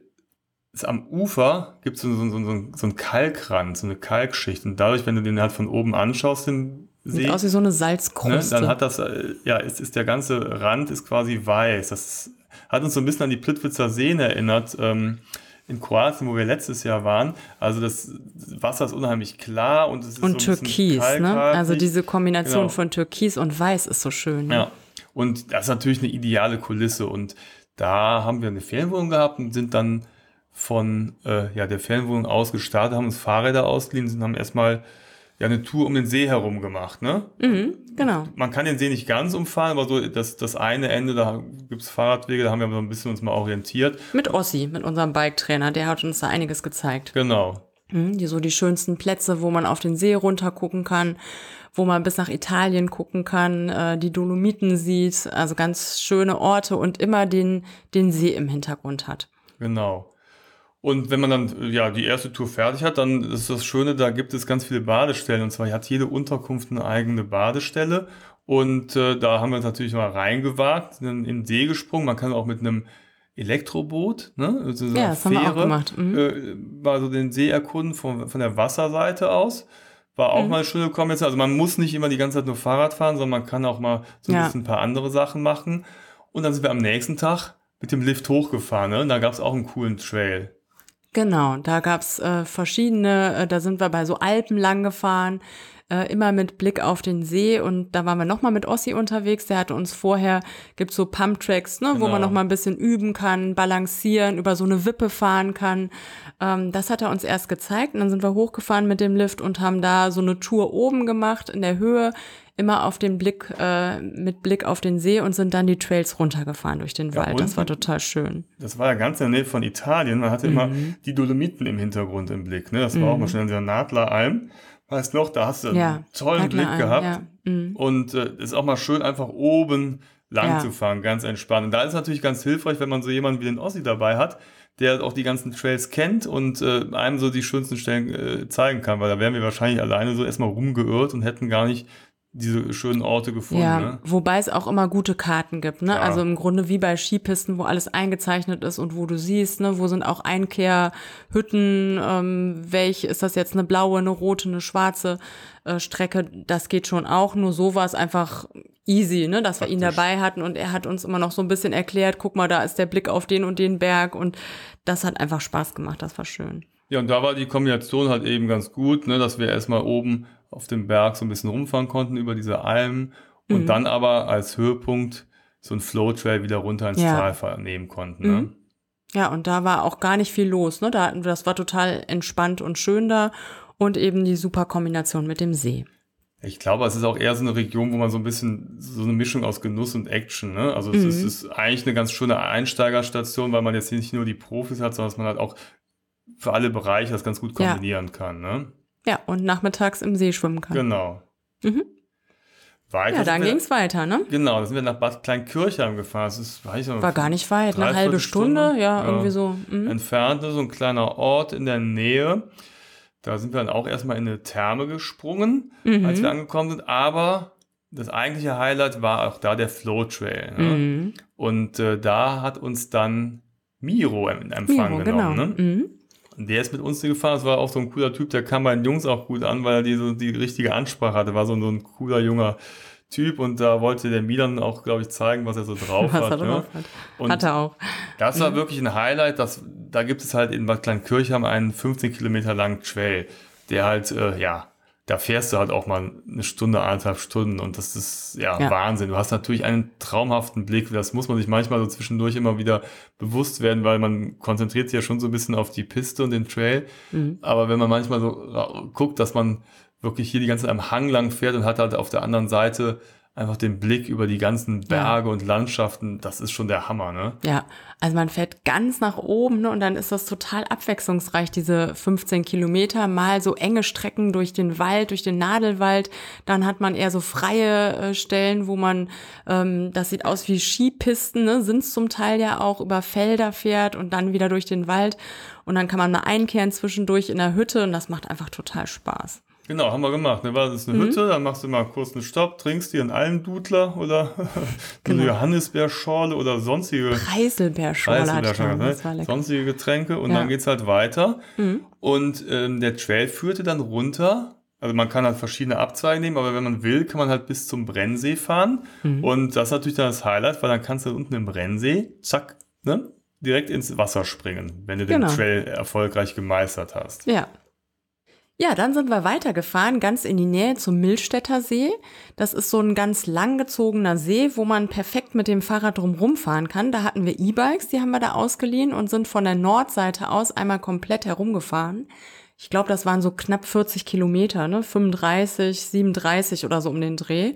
es am Ufer gibt so, so, so, so, so einen Kalkrand, so eine Kalkschicht. Und dadurch, wenn du den halt von oben anschaust, den sieht aus wie so eine ne, Salzkruste. dann hat das, äh, ja, ist, ist der ganze Rand ist quasi weiß. Das hat uns so ein bisschen an die Plitwitzer Seen erinnert. Ähm, in Kroatien, wo wir letztes Jahr waren. Also das Wasser ist unheimlich klar und es ist und so ein Türkis, ne? Also diese Kombination Genau. von Türkis und Weiß ist so schön. ne? Ja, und das ist natürlich eine ideale Kulisse. Und da haben wir eine Ferienwohnung gehabt und sind dann von äh, ja, der Ferienwohnung aus gestartet, haben uns Fahrräder ausgeliehen und haben erstmal ja, eine Tour um den See herum gemacht. Ne? Mhm, genau. Man kann den See nicht ganz umfahren, aber so das, das eine Ende, da gibt's Fahrradwege, da haben wir so ein bisschen uns mal orientiert. Mit Ossi, mit unserem Bike-Trainer, der hat uns da einiges gezeigt. Genau. Mhm, die so die schönsten Plätze, wo man auf den See runter gucken kann, wo man bis nach Italien gucken kann, äh, die Dolomiten sieht, also ganz schöne Orte und immer den, den See im Hintergrund hat. Genau. Und wenn man dann ja die erste Tour fertig hat, dann ist das Schöne, da gibt es ganz viele Badestellen. Und zwar hat jede Unterkunft eine eigene Badestelle. Und äh, da haben wir uns natürlich mal reingewagt, in den See gesprungen. Man kann auch mit einem Elektroboot, ne? Also so Ja, das haben wir auch gemacht. Mhm. Äh, mal so den See erkunden von, von der Wasserseite aus. War auch Mhm. mal eine schöne Kombination. Also man muss nicht immer die ganze Zeit nur Fahrrad fahren, sondern man kann auch mal so ein Ja. bisschen ein paar andere Sachen machen. Und dann sind wir am nächsten Tag mit dem Lift hochgefahren. Ne? Und da gab es auch einen coolen Trail. Genau, da gab's äh, verschiedene, äh, da sind wir bei so Alpen lang gefahren, äh, immer mit Blick auf den See und da waren wir nochmal mit Ossi unterwegs, der hatte uns vorher, gibt's so Pumptracks, ne, wo Genau. man nochmal ein bisschen üben kann, balancieren, über so eine Wippe fahren kann. Ähm, das hat er uns erst gezeigt und dann sind wir hochgefahren mit dem Lift und haben da so eine Tour oben gemacht in der Höhe, immer auf den Blick, äh, mit Blick auf den See und sind dann die Trails runtergefahren durch den Ja, Wald. Das war total schön. Das war ja ganz in der Nähe von Italien. Man hatte immer die Dolomiten im Hintergrund im Blick. Ne? Das war auch mal schon in der Nadleralm. Weißt noch, da hast du einen Ja, tollen na klar, Blick gehabt. ja, mhm. Und äh, ist auch mal schön, einfach oben lang Ja. zu fahren, ganz entspannt. Und da ist es natürlich ganz hilfreich, wenn man so jemanden wie den Ossi dabei hat, der auch die ganzen Trails kennt und äh, einem so die schönsten Stellen äh, zeigen kann, weil da wären wir wahrscheinlich alleine so erstmal rumgeirrt und hätten gar nicht diese schönen Orte gefunden. Ja, Ne? wobei es auch immer gute Karten gibt, ne? Ja. Also im Grunde wie bei Skipisten, wo alles eingezeichnet ist und wo du siehst, ne, wo sind auch Einkehrhütten, ähm, welch ist das jetzt eine blaue, eine rote, eine schwarze äh, Strecke, das geht schon auch, nur so war es einfach easy, ne, dass wir ihn dabei hatten und er hat uns immer noch so ein bisschen erklärt, guck mal, da ist der Blick auf den und den Berg und das hat einfach Spaß gemacht, das war schön. Ja, und da war die Kombination halt eben ganz gut, ne, dass wir erstmal oben auf dem Berg so ein bisschen rumfahren konnten über diese Almen und Mhm. dann aber als Höhepunkt so ein Flow-Trail wieder runter ins Ja. Tal nehmen konnten. Ne? Mhm. Ja, und da war auch gar nicht viel los, ne? Da das war total entspannt und schön da und eben die super Kombination mit dem See. Ich glaube, es ist auch eher so eine Region, wo man so ein bisschen so eine Mischung aus Genuss und Action, ne? Also es Mhm. ist, ist eigentlich eine ganz schöne Einsteigerstation, weil man jetzt nicht nur die Profis hat, sondern dass man halt auch für alle Bereiche das ganz gut Ja. kombinieren kann, ne? Ja, und nachmittags im See schwimmen kann. Genau. Mhm. Weiter Ja, dann wir- ging's weiter, ne? Genau, da sind wir nach Bad Kleinkirchheim gefahren. Das ist, weiß ich War gar nicht weit, eine halbe Stunde, Stunde, ja, ja. irgendwie so. Mhm. entfernt, so ein kleiner Ort in der Nähe. Da sind wir dann auch erstmal in eine Therme gesprungen, Mhm. als wir angekommen sind. Aber das eigentliche Highlight war auch da der Flow Trail. Ne? Mhm. Und äh, da hat uns dann Miro in Empfang Miro, genau. genommen. Ne? Mhm. Der ist mit uns gefahren. Das war auch so ein cooler Typ. Der kam bei den Jungs auch gut an, weil er die, so die richtige Ansprache hatte. War so, so ein cooler junger Typ. Und da wollte der Milan auch, glaube ich, zeigen, was er so drauf Was hat. er ne? drauf hat. Und Hat er auch. das war wirklich ein Highlight. Das, da gibt es halt in Bad Kleinkirchheim einen 15 Kilometer langen Trail, der halt, äh, ja, da fährst du halt auch mal eine Stunde, eineinhalb Stunden und das ist ja, Ja. Wahnsinn. Du hast natürlich einen traumhaften Blick. Das muss man sich manchmal so zwischendurch immer wieder bewusst werden, weil man konzentriert sich ja schon so ein bisschen auf die Piste und den Trail. Mhm. Aber wenn man manchmal so guckt, dass man wirklich hier die ganze Zeit am Hang lang fährt und hat halt auf der anderen Seite einfach den Blick über die ganzen Berge und Landschaften, das ist schon der Hammer, ne? Ja, also man fährt ganz nach oben ne, und dann ist das total abwechslungsreich, diese 15 Kilometer, mal so enge Strecken durch den Wald, durch den Nadelwald, dann hat man eher so freie äh, Stellen, wo man, ähm, das sieht aus wie Skipisten, ne, sind zum Teil ja auch über Felder fährt und dann wieder durch den Wald und dann kann man mal einkehren zwischendurch in der Hütte und das macht einfach total Spaß. Genau, haben wir gemacht. Ne? War das eine Mhm. Hütte, dann machst du mal kurz einen Stopp, trinkst dir einen Almdudler oder Genau. eine Johannisbeerschorle oder sonstige Preiselbeerschorle Preiselbeerschorle, ne? sonstige Getränke und Ja. Mhm. dann geht's halt weiter. Und ähm, der Trail führte dann runter. Also man kann halt verschiedene Abzweige nehmen, aber wenn man will, kann man halt bis zum Brennsee fahren. Mhm. Und das ist natürlich dann das Highlight, weil dann kannst du unten im Brennsee, zack, ne, direkt ins Wasser springen, wenn du den Genau. Trail erfolgreich gemeistert hast. Ja. Ja, dann sind wir weitergefahren, ganz in die Nähe zum Milstädter See. Das ist so ein ganz langgezogener See, wo man perfekt mit dem Fahrrad drumherum fahren kann. Da hatten wir E-Bikes, die haben wir da ausgeliehen und sind von der Nordseite aus einmal komplett herumgefahren. Ich glaube, das waren so knapp 40 Kilometer, ne? 35, 37 oder so um den Dreh.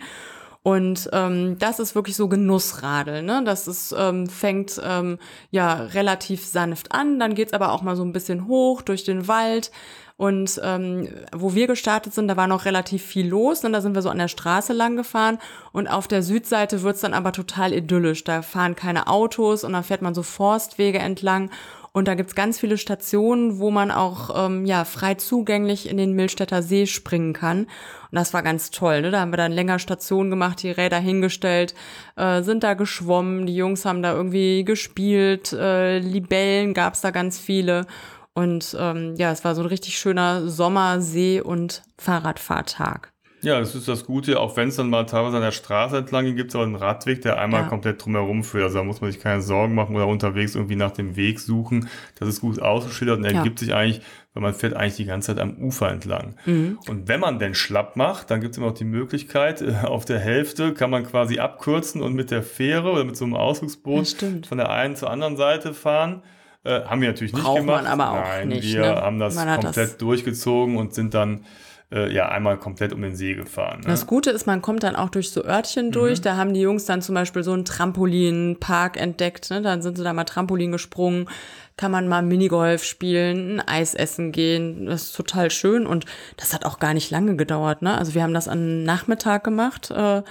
Und ähm, das ist wirklich so Genussradeln. Ne? Das ist, ähm, fängt ähm, ja relativ sanft an, dann geht's aber auch mal so ein bisschen hoch durch den Wald. Und ähm, wo wir gestartet sind, da war noch relativ viel los. Und da sind wir so an der Straße lang gefahren. Und auf der Südseite wird's dann aber total idyllisch. Da fahren keine Autos und dann fährt man so Forstwege entlang. Und da gibt's ganz viele Stationen, wo man auch ähm, ja, frei zugänglich in den Millstädter See springen kann. Und das war ganz toll. Ne? Da haben wir dann länger Stationen gemacht, die Räder hingestellt, äh, sind da geschwommen, die Jungs haben da irgendwie gespielt, äh, Libellen gab's da ganz viele. Und ähm, ja, es war so ein richtig schöner Sommer-, See- und Fahrradfahrtag. Ja, das ist das Gute, auch wenn es dann mal teilweise an der Straße entlang geht, gibt es auch einen Radweg, der einmal Ja. komplett drumherum führt. Also da muss man sich keine Sorgen machen oder unterwegs irgendwie nach dem Weg suchen. Das ist gut ausgeschildert und Ja. ergibt sich eigentlich, weil man fährt eigentlich die ganze Zeit am Ufer entlang. Mhm. Und wenn man denn schlapp macht, dann gibt es immer noch die Möglichkeit, äh, auf der Hälfte kann man quasi abkürzen und mit der Fähre oder mit so einem Ausflugsboot Ja, von der einen zur anderen Seite fahren. Äh, haben wir natürlich nicht Braucht gemacht. man aber auch Nein, nicht, wir ne? haben das komplett das- durchgezogen und sind dann äh, ja einmal komplett um den See gefahren. Ne? Das Gute ist, man kommt dann auch durch so Örtchen durch. Da haben die Jungs dann zum Beispiel so einen Trampolinpark entdeckt. Ne? Dann sind sie da mal Trampolin gesprungen. Kann man mal Minigolf spielen, ein Eis essen gehen. Das ist total schön. Und das hat auch gar nicht lange gedauert. Ne? Also wir haben das am Nachmittag gemacht. Äh,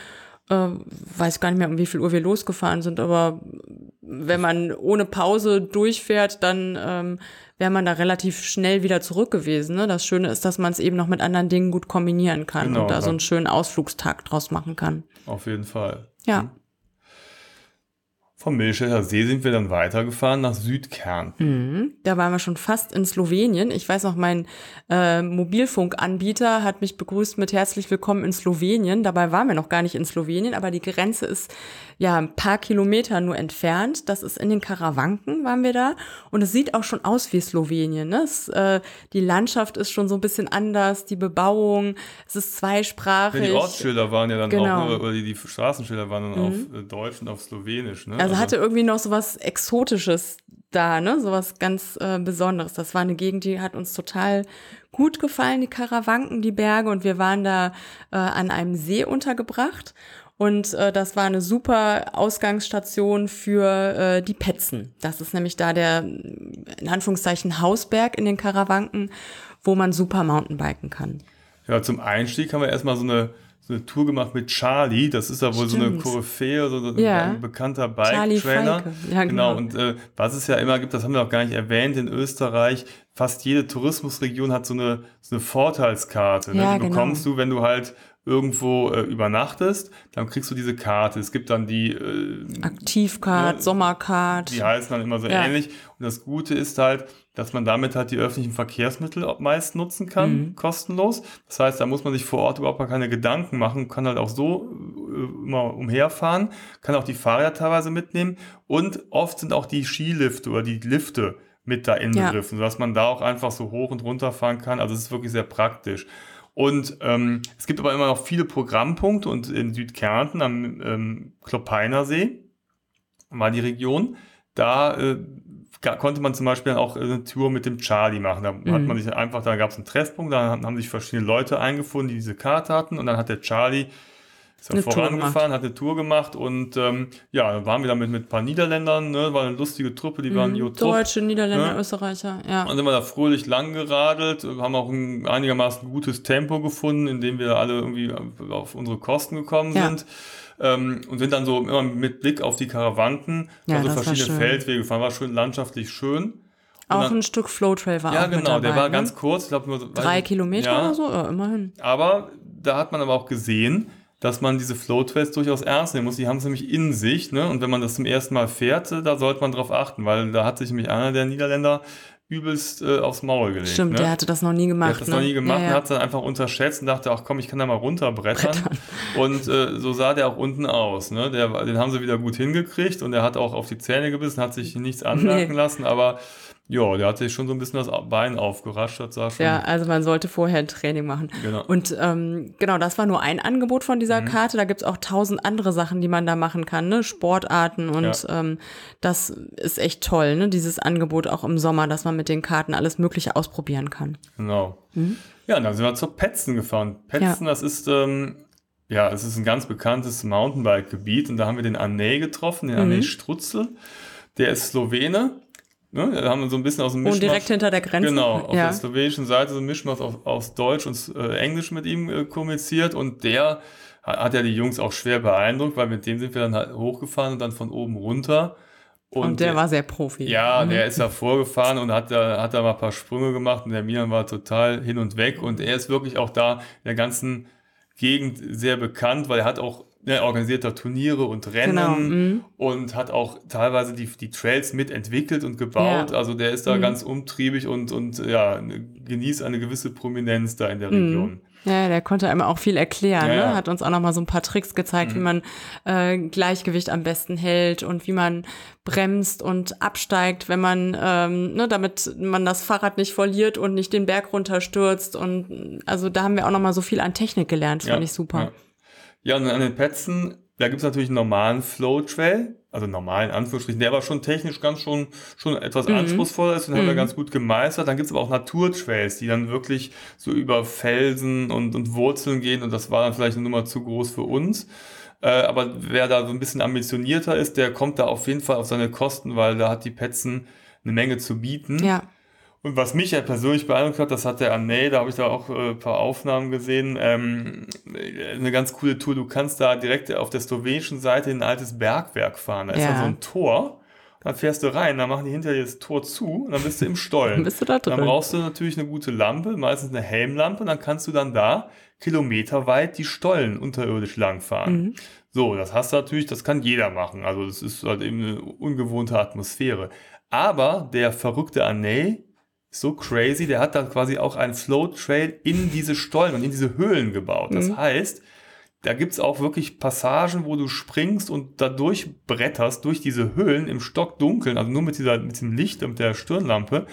äh, weiß gar nicht mehr, um wie viel Uhr wir losgefahren sind, aber wenn man ohne Pause durchfährt, dann ähm, wäre man da relativ schnell wieder zurück gewesen. Ne? Das Schöne ist, dass man es eben noch mit anderen Dingen gut kombinieren kann Genau, und da so ja. einen schönen Ausflugstag draus machen kann. Auf jeden Fall. Ja. Vom Milchstädter See sind wir dann weitergefahren nach Südkärnten. Mhm. Da waren wir schon fast in Slowenien. Ich weiß noch, mein äh, Mobilfunkanbieter hat mich begrüßt mit herzlich willkommen in Slowenien. Dabei waren wir noch gar nicht in Slowenien, aber die Grenze ist ja ein paar Kilometer nur entfernt. Das ist in den Karawanken waren wir da und es sieht auch schon aus wie Slowenien. Ne? Es, äh, die Landschaft ist schon so ein bisschen anders, die Bebauung, es ist Ja, zweisprachig. die Ortsschilder waren ja dann Genau. auch, oder die, die Straßenschilder waren dann auf äh, Deutsch und auf Slowenisch. Ne? Also hatte irgendwie noch so was Exotisches da, ne? So was ganz äh, Besonderes. Das war eine Gegend, die hat uns total gut gefallen, die Karawanken, die Berge. Und wir waren da äh, an einem See untergebracht. Und äh, das war eine super Ausgangsstation für äh, die Petzen. Das ist nämlich da der, in Anführungszeichen, Hausberg in den Karawanken, wo man super Mountainbiken kann. Ja, zum Einstieg haben wir erstmal so eine, so eine Tour gemacht mit Charlie. Das ist ja wohl so eine Stimmt. Koryphäe, so ein Ja. bekannter Bike-Trainer. Ja, genau. Und äh, was es ja immer gibt, das haben wir auch gar nicht erwähnt, in Österreich, fast jede Tourismusregion hat so eine, so eine Vorteilskarte. Ne? Ja, die genau. bekommst du, wenn du halt irgendwo äh, übernachtest, dann kriegst du diese Karte. Es gibt dann die äh, Aktivcard, Ja, Sommercard. die heißen dann immer so Ja. ähnlich. Und das Gute ist halt, dass man damit halt die öffentlichen Verkehrsmittel meist nutzen kann, Mhm. kostenlos. Das heißt, da muss man sich vor Ort überhaupt gar keine Gedanken machen, kann halt auch so äh, immer umherfahren, kann auch die Fahrräder teilweise mitnehmen und oft sind auch die Skilifte oder die Lifte mit da inbegriffen, sodass man da auch einfach so hoch und runter fahren kann. Also es ist wirklich sehr praktisch. Und ähm, es gibt aber immer noch viele Programmpunkte und in Südkärnten am ähm, Kloppeiner See war die Region, da äh, konnte man zum Beispiel auch eine Tour mit dem Charlie machen. Da mhm. hat man sich einfach, da gab es einen Treffpunkt, da haben sich verschiedene Leute eingefunden, die diese Karte hatten und dann hat der Charlie ist dann vorangefahren, hat eine Tour gemacht und ähm, ja, waren wir damit mit ein paar Niederländern, ne, war eine lustige Truppe, die waren mhm, Deutsche, Niederländer, ne? Österreicher, ja. Und sind wir da fröhlich lang geradelt, haben auch ein einigermaßen gutes Tempo gefunden, in dem wir alle irgendwie auf unsere Kosten gekommen ja. sind. Ähm, und sind dann so immer mit Blick auf die Karawanken, ja, so verschiedene Feldwege gefahren, war schön landschaftlich schön. Auch dann, ein Stück Flowtrail war ja, auch genau, mit dabei, der war ne? ganz kurz, ich glaube nur so, drei Kilometer ja, oder so, ja, immerhin. Aber da hat man aber auch gesehen, dass man diese Flowtrails durchaus ernst nehmen muss. Die haben es nämlich in sich, ne? Und wenn man das zum ersten Mal fährt, da sollte man drauf achten, weil da hat sich nämlich einer der Niederländer übelst äh, aufs Maul gelegt. Stimmt, ne? der hatte das noch nie gemacht. Der hat das ne? noch nie gemacht ja, ja. und hat es dann einfach unterschätzt und dachte, ach komm, ich kann da mal runterbrettern. Brettern. Und äh, so sah der auch unten aus. Ne? Der, den haben sie wieder gut hingekriegt und er hat auch auf die Zähne gebissen, hat sich nichts anmerken nee. lassen, aber ja, der hat sich schon so ein bisschen das Bein aufgerascht. Das sah schon ja, also man sollte vorher ein Training machen. Genau. Und ähm, genau, das war nur ein Angebot von dieser mhm. Karte. Da gibt's auch tausend andere Sachen, die man da machen kann, ne? Sportarten und ja. ähm, das ist echt toll, ne? Dieses Angebot auch im Sommer, dass man mit den Karten alles Mögliche ausprobieren kann. Genau. Mhm. Ja, dann sind wir zur Petzen gefahren. Petzen, ja. das ist ähm, ja, es ist ein ganz bekanntes Mountainbike-Gebiet und da haben wir den Arne getroffen, den mhm. Arne Strutzel. Der ist Slowene Ne? Da haben wir so ein bisschen aus dem Mischmasch. Und direkt hinter der Grenze. Genau, auf ja. der slowenischen Seite so ein Mischmasch aus, aus Deutsch und äh, Englisch mit ihm äh, kommuniziert und der hat, hat ja die Jungs auch schwer beeindruckt, weil mit dem sind wir dann halt hochgefahren und dann von oben runter. Und, und der, der, war sehr Profi. Ja, mhm. der ist da vorgefahren und hat da, hat da mal ein paar Sprünge gemacht und der Milan war total hin und weg und er ist wirklich auch da in der ganzen Gegend sehr bekannt, weil er hat auch ne, organisiert da Turniere und Rennen genau. mhm. und hat auch teilweise die, die Trails mitentwickelt und gebaut. Ja. Also der ist da mhm. ganz umtriebig und, und ja, genießt eine gewisse Prominenz da in der mhm. Region. Ja, der konnte einem auch viel erklären. Ja, ne? Hat uns auch noch mal so ein paar Tricks gezeigt, wie mhm. man äh, Gleichgewicht am besten hält und wie man bremst und absteigt, wenn man, ähm, ne, damit man das Fahrrad nicht verliert und nicht den Berg runterstürzt. Und also da haben wir auch noch mal so viel an Technik gelernt. Ja, fand ich super. Ja. Ja, und an den Plätzen, da gibt es natürlich einen normalen Flow-Trail, also normalen Anführungsstrichen, der aber schon technisch ganz schon, schon etwas mhm. anspruchsvoller ist und mhm. haben wir ganz gut gemeistert. Dann gibt es aber auch Naturtrails, die dann wirklich so über Felsen und, und Wurzeln gehen und das war dann vielleicht eine Nummer zu groß für uns. Äh, aber wer da so ein bisschen ambitionierter ist, der kommt da auf jeden Fall auf seine Kosten, weil da hat die Petzen eine Menge zu bieten. Ja. Und was mich ja persönlich beeindruckt hat, das hat der Anne, da habe ich da auch äh, ein paar Aufnahmen gesehen, ähm, eine ganz coole Tour. Du kannst da direkt auf der slowenischen Seite in ein altes Bergwerk fahren. Da ist dann so ein Tor. Dann fährst du rein, dann machen die hinter dir das Tor zu und dann bist du im Stollen. dann bist du da drin. Dann brauchst du natürlich eine gute Lampe, meistens eine Helmlampe, und dann kannst du dann da kilometerweit die Stollen unterirdisch langfahren. Mhm. So, das hast du natürlich, das kann jeder machen. Also das ist halt eben eine ungewohnte Atmosphäre. Aber der verrückte Anne, so crazy, der hat dann quasi auch einen Flow Trail in diese Stollen und in diese Höhlen gebaut. Das mhm. heißt, da gibt's auch wirklich Passagen, wo du springst und dadurch bretterst durch diese Höhlen im Stockdunkeln, also nur mit, dieser, mit diesem Licht und der Stirnlampe.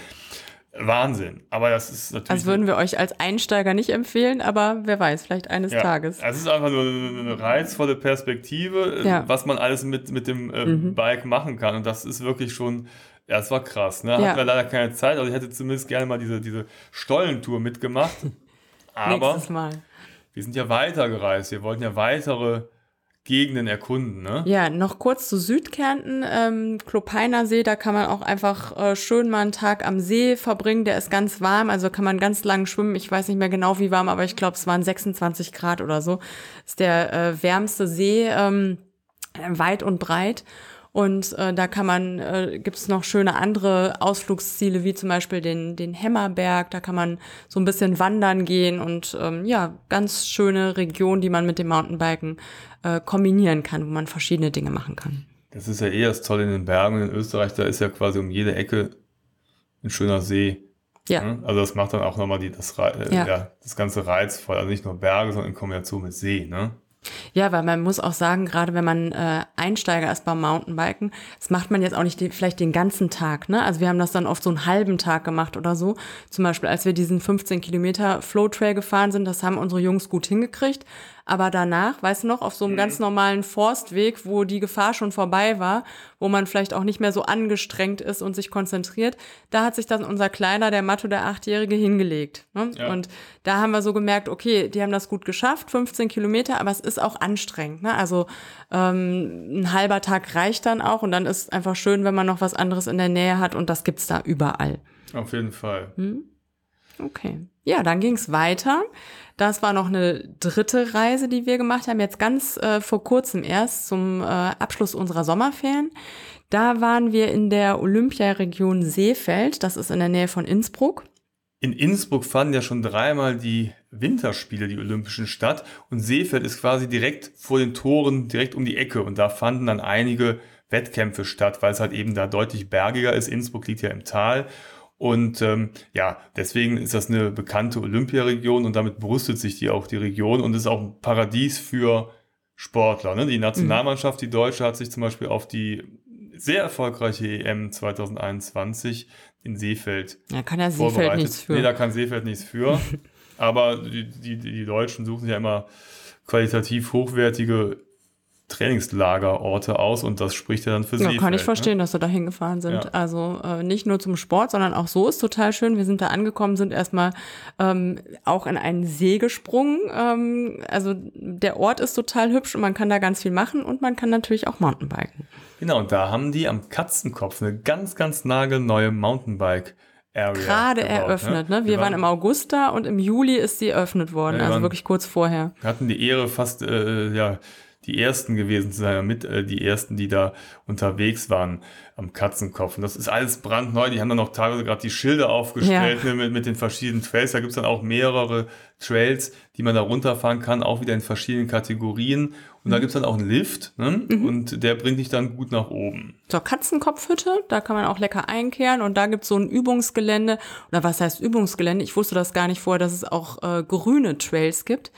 Wahnsinn. Aber das ist natürlich. Also würden wir euch als Einsteiger nicht empfehlen, aber wer weiß, vielleicht eines ja, Tages. Es ist einfach nur eine reizvolle Perspektive, ja. was man alles mit, mit dem äh, mhm. Bike machen kann. Und das ist wirklich schon ja, es war krass. Ne? Hatten ja. wir leider keine Zeit, also ich hätte zumindest gerne mal diese, diese Stollentour mitgemacht. Aber Nächstes Mal. wir sind ja weitergereist. Wir wollten ja weitere Gegenden erkunden. Ne? Ja, noch kurz zu Südkärnten. Ähm, Klopeiner See, da kann man auch einfach äh, schön mal einen Tag am See verbringen. Der ist ganz warm, also kann man ganz lang schwimmen. Ich weiß nicht mehr genau, wie warm, aber ich glaube, es waren 26 Grad oder so. Ist der äh, wärmste See ähm, weit und breit. Und äh, da kann man, äh, gibt es noch schöne andere Ausflugsziele, wie zum Beispiel den, den Hämmerberg. Da kann man so ein bisschen wandern gehen und ähm, ja, ganz schöne Region, die man mit dem Mountainbiken äh, kombinieren kann, wo man verschiedene Dinge machen kann. Das ist ja eh das Tolle in den Bergen in Österreich, da ist ja quasi um jede Ecke ein schöner See. Ja. Ne? Also das macht dann auch nochmal die, das, äh, ja. ja. das ganze reizvoll. Also nicht nur Berge, sondern in Kombination mit See, ne? Ja, weil man muss auch sagen, gerade wenn man äh, Einsteiger ist beim Mountainbiken, das macht man jetzt auch nicht die, vielleicht den ganzen Tag. Ne? Also wir haben das dann oft so einen halben Tag gemacht oder so. Zum Beispiel, als wir diesen 15 Kilometer Flow Trail gefahren sind, das haben unsere Jungs gut hingekriegt. Aber danach, weißt du noch, auf so einem mhm. ganz normalen Forstweg, wo die Gefahr schon vorbei war, wo man vielleicht auch nicht mehr so angestrengt ist und sich konzentriert, da hat sich dann unser Kleiner, der Matto, der Achtjährige, hingelegt. Ne? Ja. Und da haben wir so gemerkt, okay, die haben das gut geschafft, 15 Kilometer, aber es ist auch anstrengend. Ne? Also ähm, ein halber Tag reicht dann auch und dann ist einfach schön, wenn man noch was anderes in der Nähe hat und das gibt's da überall. Auf jeden Fall. Hm? Okay. Ja, dann ging's weiter. Das war noch eine dritte Reise, die wir gemacht haben, jetzt ganz äh, vor kurzem erst zum äh, Abschluss unserer Sommerferien. Da waren wir in der Olympiaregion Seefeld, das ist in der Nähe von Innsbruck. In Innsbruck fanden ja schon dreimal die Winterspiele, die Olympischen statt. Und Seefeld ist quasi direkt vor den Toren, direkt um die Ecke. Und da fanden dann einige Wettkämpfe statt, weil es halt eben da deutlich bergiger ist. Innsbruck liegt ja im Tal. Und ähm, ja, deswegen ist das eine bekannte Olympiaregion und damit brüstet sich die auch die Region und ist auch ein Paradies für Sportler. Ne? Die Nationalmannschaft, die Deutsche, hat sich zum Beispiel auf die sehr erfolgreiche EM 2021 in Seefeld. Da kann ja Seefeld nichts für. Nee, da kann Seefeld nichts für. Aber die, die, die Deutschen suchen ja immer qualitativ hochwertige Trainingslagerorte aus und das spricht ja dann für. Ja, kann ich ne? verstehen, ne? dass sie da hingefahren sind. Ja. Also äh, nicht nur zum Sport, sondern auch so ist total schön. Wir sind da angekommen, sind erstmal ähm, auch in einen See gesprungen. Ähm, also der Ort ist total hübsch und man kann da ganz viel machen und man kann natürlich auch Mountainbiken. Genau, und da haben die am Katzenkopf eine ganz, ganz nagelneue Mountainbike. Area Gerade gebaut, ne? eröffnet, ne? Wir, wir waren, waren, im August da und im Juli ist sie eröffnet worden, ja, also wirklich kurz vorher. Wir hatten die Ehre, fast äh, ja, die ersten gewesen zu sein, mit äh, die ersten, die da unterwegs waren am Katzenkopf. Und das ist alles brandneu. Die haben dann auch teilweise gerade die Schilder aufgestellt ja. ne, mit, mit den verschiedenen Trails. Da gibt's dann auch mehrere Trails, die man da runterfahren kann, auch wieder in verschiedenen Kategorien. Und mhm. da gibt's dann auch einen Lift ne? Mhm. und der bringt dich dann gut nach oben. Zur Katzenkopfhütte, da kann man auch lecker einkehren und da gibt's so ein Übungsgelände. Oder was heißt Übungsgelände? Ich wusste das gar nicht vorher, dass es auch äh, grüne Trails gibt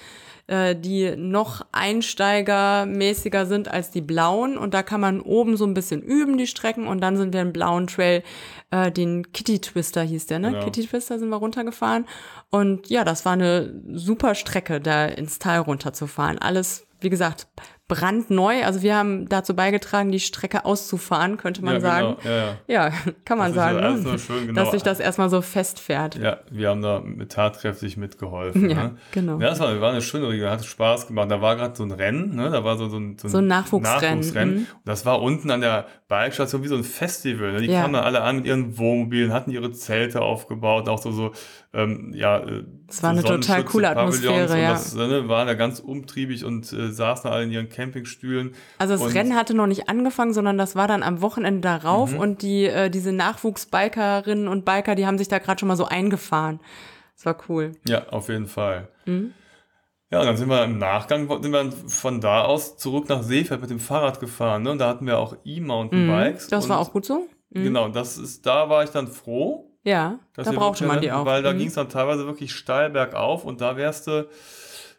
äh, die noch einsteigermäßiger sind als die blauen. Und da kann man oben so ein bisschen üben, die Strecken. Und dann sind wir im blauen Trail, äh, den Kitty Twister hieß der, ne? Genau. Kitty Twister sind wir runtergefahren. Und ja, das war eine super Strecke, da ins Tal runterzufahren. Alles, wie gesagt, brandneu. Also wir haben dazu beigetragen, die Strecke auszufahren, könnte man ja, sagen. Genau. Ja, ja. ja, kann man das sagen. Ne? Schön, genau. Dass sich das erstmal so festfährt. Ja, wir haben da mit tatkräftig mitgeholfen. Ja, ne? genau. Ja, das war, war eine schöne Region, hat Spaß gemacht. Da war gerade so ein Rennen, ne? da war so, so ein, so ein, so ein Nachwuchsrennen. Nachwuchsrennen. Mhm. Und das war unten an der Bikestation wie so ein Festival. Ne? Die kamen dann alle an mit ihren Wohnmobilen, hatten ihre Zelte aufgebaut, auch so, so ähm, ja, äh, es war eine total coole Atmosphäre, ja. Das ne, waren da ganz umtriebig und äh, saßen alle in ihren Campingstühlen. Also das Rennen hatte noch nicht angefangen, sondern das war dann am Wochenende darauf mhm. und die äh, diese Nachwuchsbikerinnen und Biker, die haben sich da gerade schon mal so eingefahren. Das war cool. Ja, auf jeden Fall. Mhm. Ja, und dann sind wir im Nachgang sind wir von da aus zurück nach Seefeld mit dem Fahrrad gefahren. Ne? Und da hatten wir auch E-Mountainbikes. Mhm, das war auch gut so. Mhm. Genau, das ist, da war ich dann froh. Ja, da brauchte man die auch. Weil da mhm. ging es dann teilweise wirklich steil bergauf und da wärst du,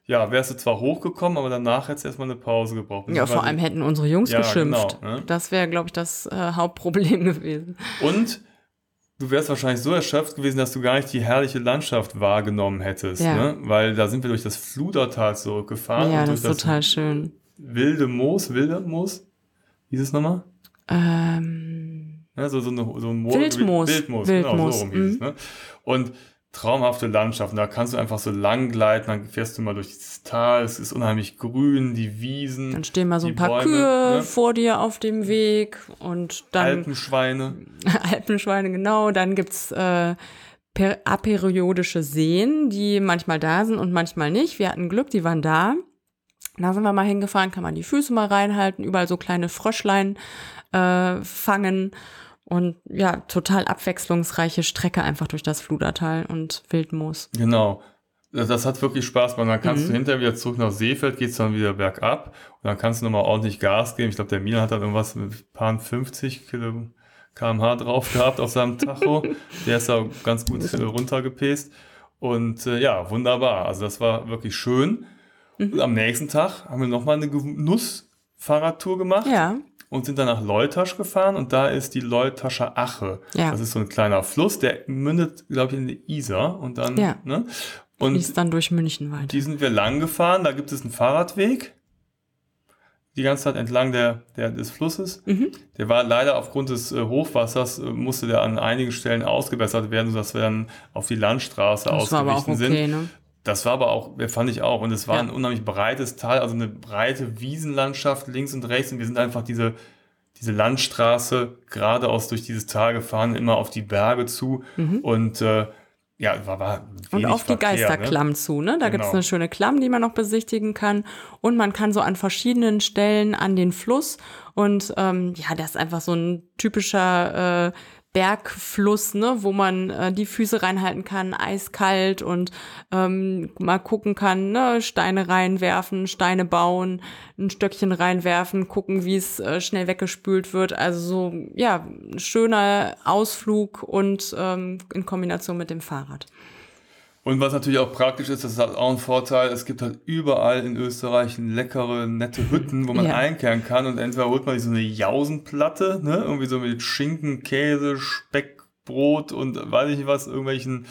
ja, wärst du zwar hochgekommen, aber danach hättest du erstmal eine Pause gebraucht. Ja, vor allem hätten unsere Jungs ja, geschimpft. Genau, ne? Das wäre, glaube ich, das äh, Hauptproblem gewesen. Und du wärst wahrscheinlich so erschöpft gewesen, dass du gar nicht die herrliche Landschaft wahrgenommen hättest. Ja. Ne? Weil da sind wir durch das Fludertal zurückgefahren. Ja, das ist das total schön. Wilde Moos, wilde Moos? Wie ist es nochmal? Ähm Ne, so, so, eine, so ein Moor, Wildmoos. Wildmoos, Wildmoos. Genau, so rum hieß es. Mhm. Ne? Und traumhafte Landschaften, da kannst du einfach so lang gleiten, dann fährst du mal durch das Tal, es ist unheimlich grün, die Wiesen. Dann stehen mal so ein paar Bäume, Kühe ne? vor dir auf dem Weg und dann. Alpenschweine. Alpenschweine, genau. Dann gibt's äh, aperiodische Seen, die manchmal da sind und manchmal nicht. Wir hatten Glück, die waren da. Da sind wir mal hingefahren, kann man die Füße mal reinhalten, überall so kleine Fröschlein äh, fangen. Und ja, total abwechslungsreiche Strecke einfach durch das Fludertal und Wildmoos. Genau. Das, hat wirklich Spaß gemacht. Dann kannst mhm. du hinterher wieder zurück nach Seefeld, geht's dann wieder bergab und dann kannst du nochmal ordentlich Gas geben. Ich glaube, der Milan hat dann irgendwas mit paar 50 Kilo kmh drauf gehabt auf seinem Tacho. der ist da ganz gut runtergepest. Und äh, ja, wunderbar. Also das war wirklich schön. Und am nächsten Tag haben wir nochmal eine Genuss-Fahrradtour gemacht. Ja. Und sind dann nach Leutasch gefahren und da ist die Leutascher Ache. Ja. Das ist so ein kleiner Fluss, der mündet, glaube ich, in die Isar und dann, Ja. ne? Und Fließt dann durch München weiter. die sind wir lang gefahren, da gibt es einen Fahrradweg. Die ganze Zeit entlang der, der, des Flusses. Mhm. Der war leider aufgrund des äh, Hochwassers, äh, musste der an einigen Stellen ausgebessert werden, sodass wir dann auf die Landstraße Das war aber auch ausgewichen okay, sind. ne? Das war aber auch, äh, fand ich auch. Und es war Ja. ein unheimlich breites Tal, also eine breite Wiesenlandschaft links und rechts. Und wir sind einfach diese, diese Landstraße geradeaus durch dieses Tal gefahren, immer auf die Berge zu. Und äh, ja, war, war Mhm. Und auf die ne? Geisterklamm zu, ne? Da gibt's Genau. eine schöne Klamm, die man noch besichtigen kann. Und man kann so an verschiedenen Stellen an den Fluss. Und ähm, ja, das ist einfach so ein typischer äh, Bergfluss, ne, wo man äh, die Füße reinhalten kann, eiskalt und ähm, mal gucken kann, ne, Steine reinwerfen, Steine bauen, ein Stöckchen reinwerfen, gucken, wie es äh, schnell weggespült wird. Also so, ja, schöner Ausflug und ähm, in Kombination mit dem Fahrrad. Und was natürlich auch praktisch ist, das ist halt auch ein Vorteil, es gibt halt überall in Österreich leckere, nette Hütten, wo man Ja. einkehren kann und entweder holt man sich so eine Jausenplatte, ne, irgendwie so mit Schinken, Käse, Speck, Brot und weiß ich nicht was, irgendwelchen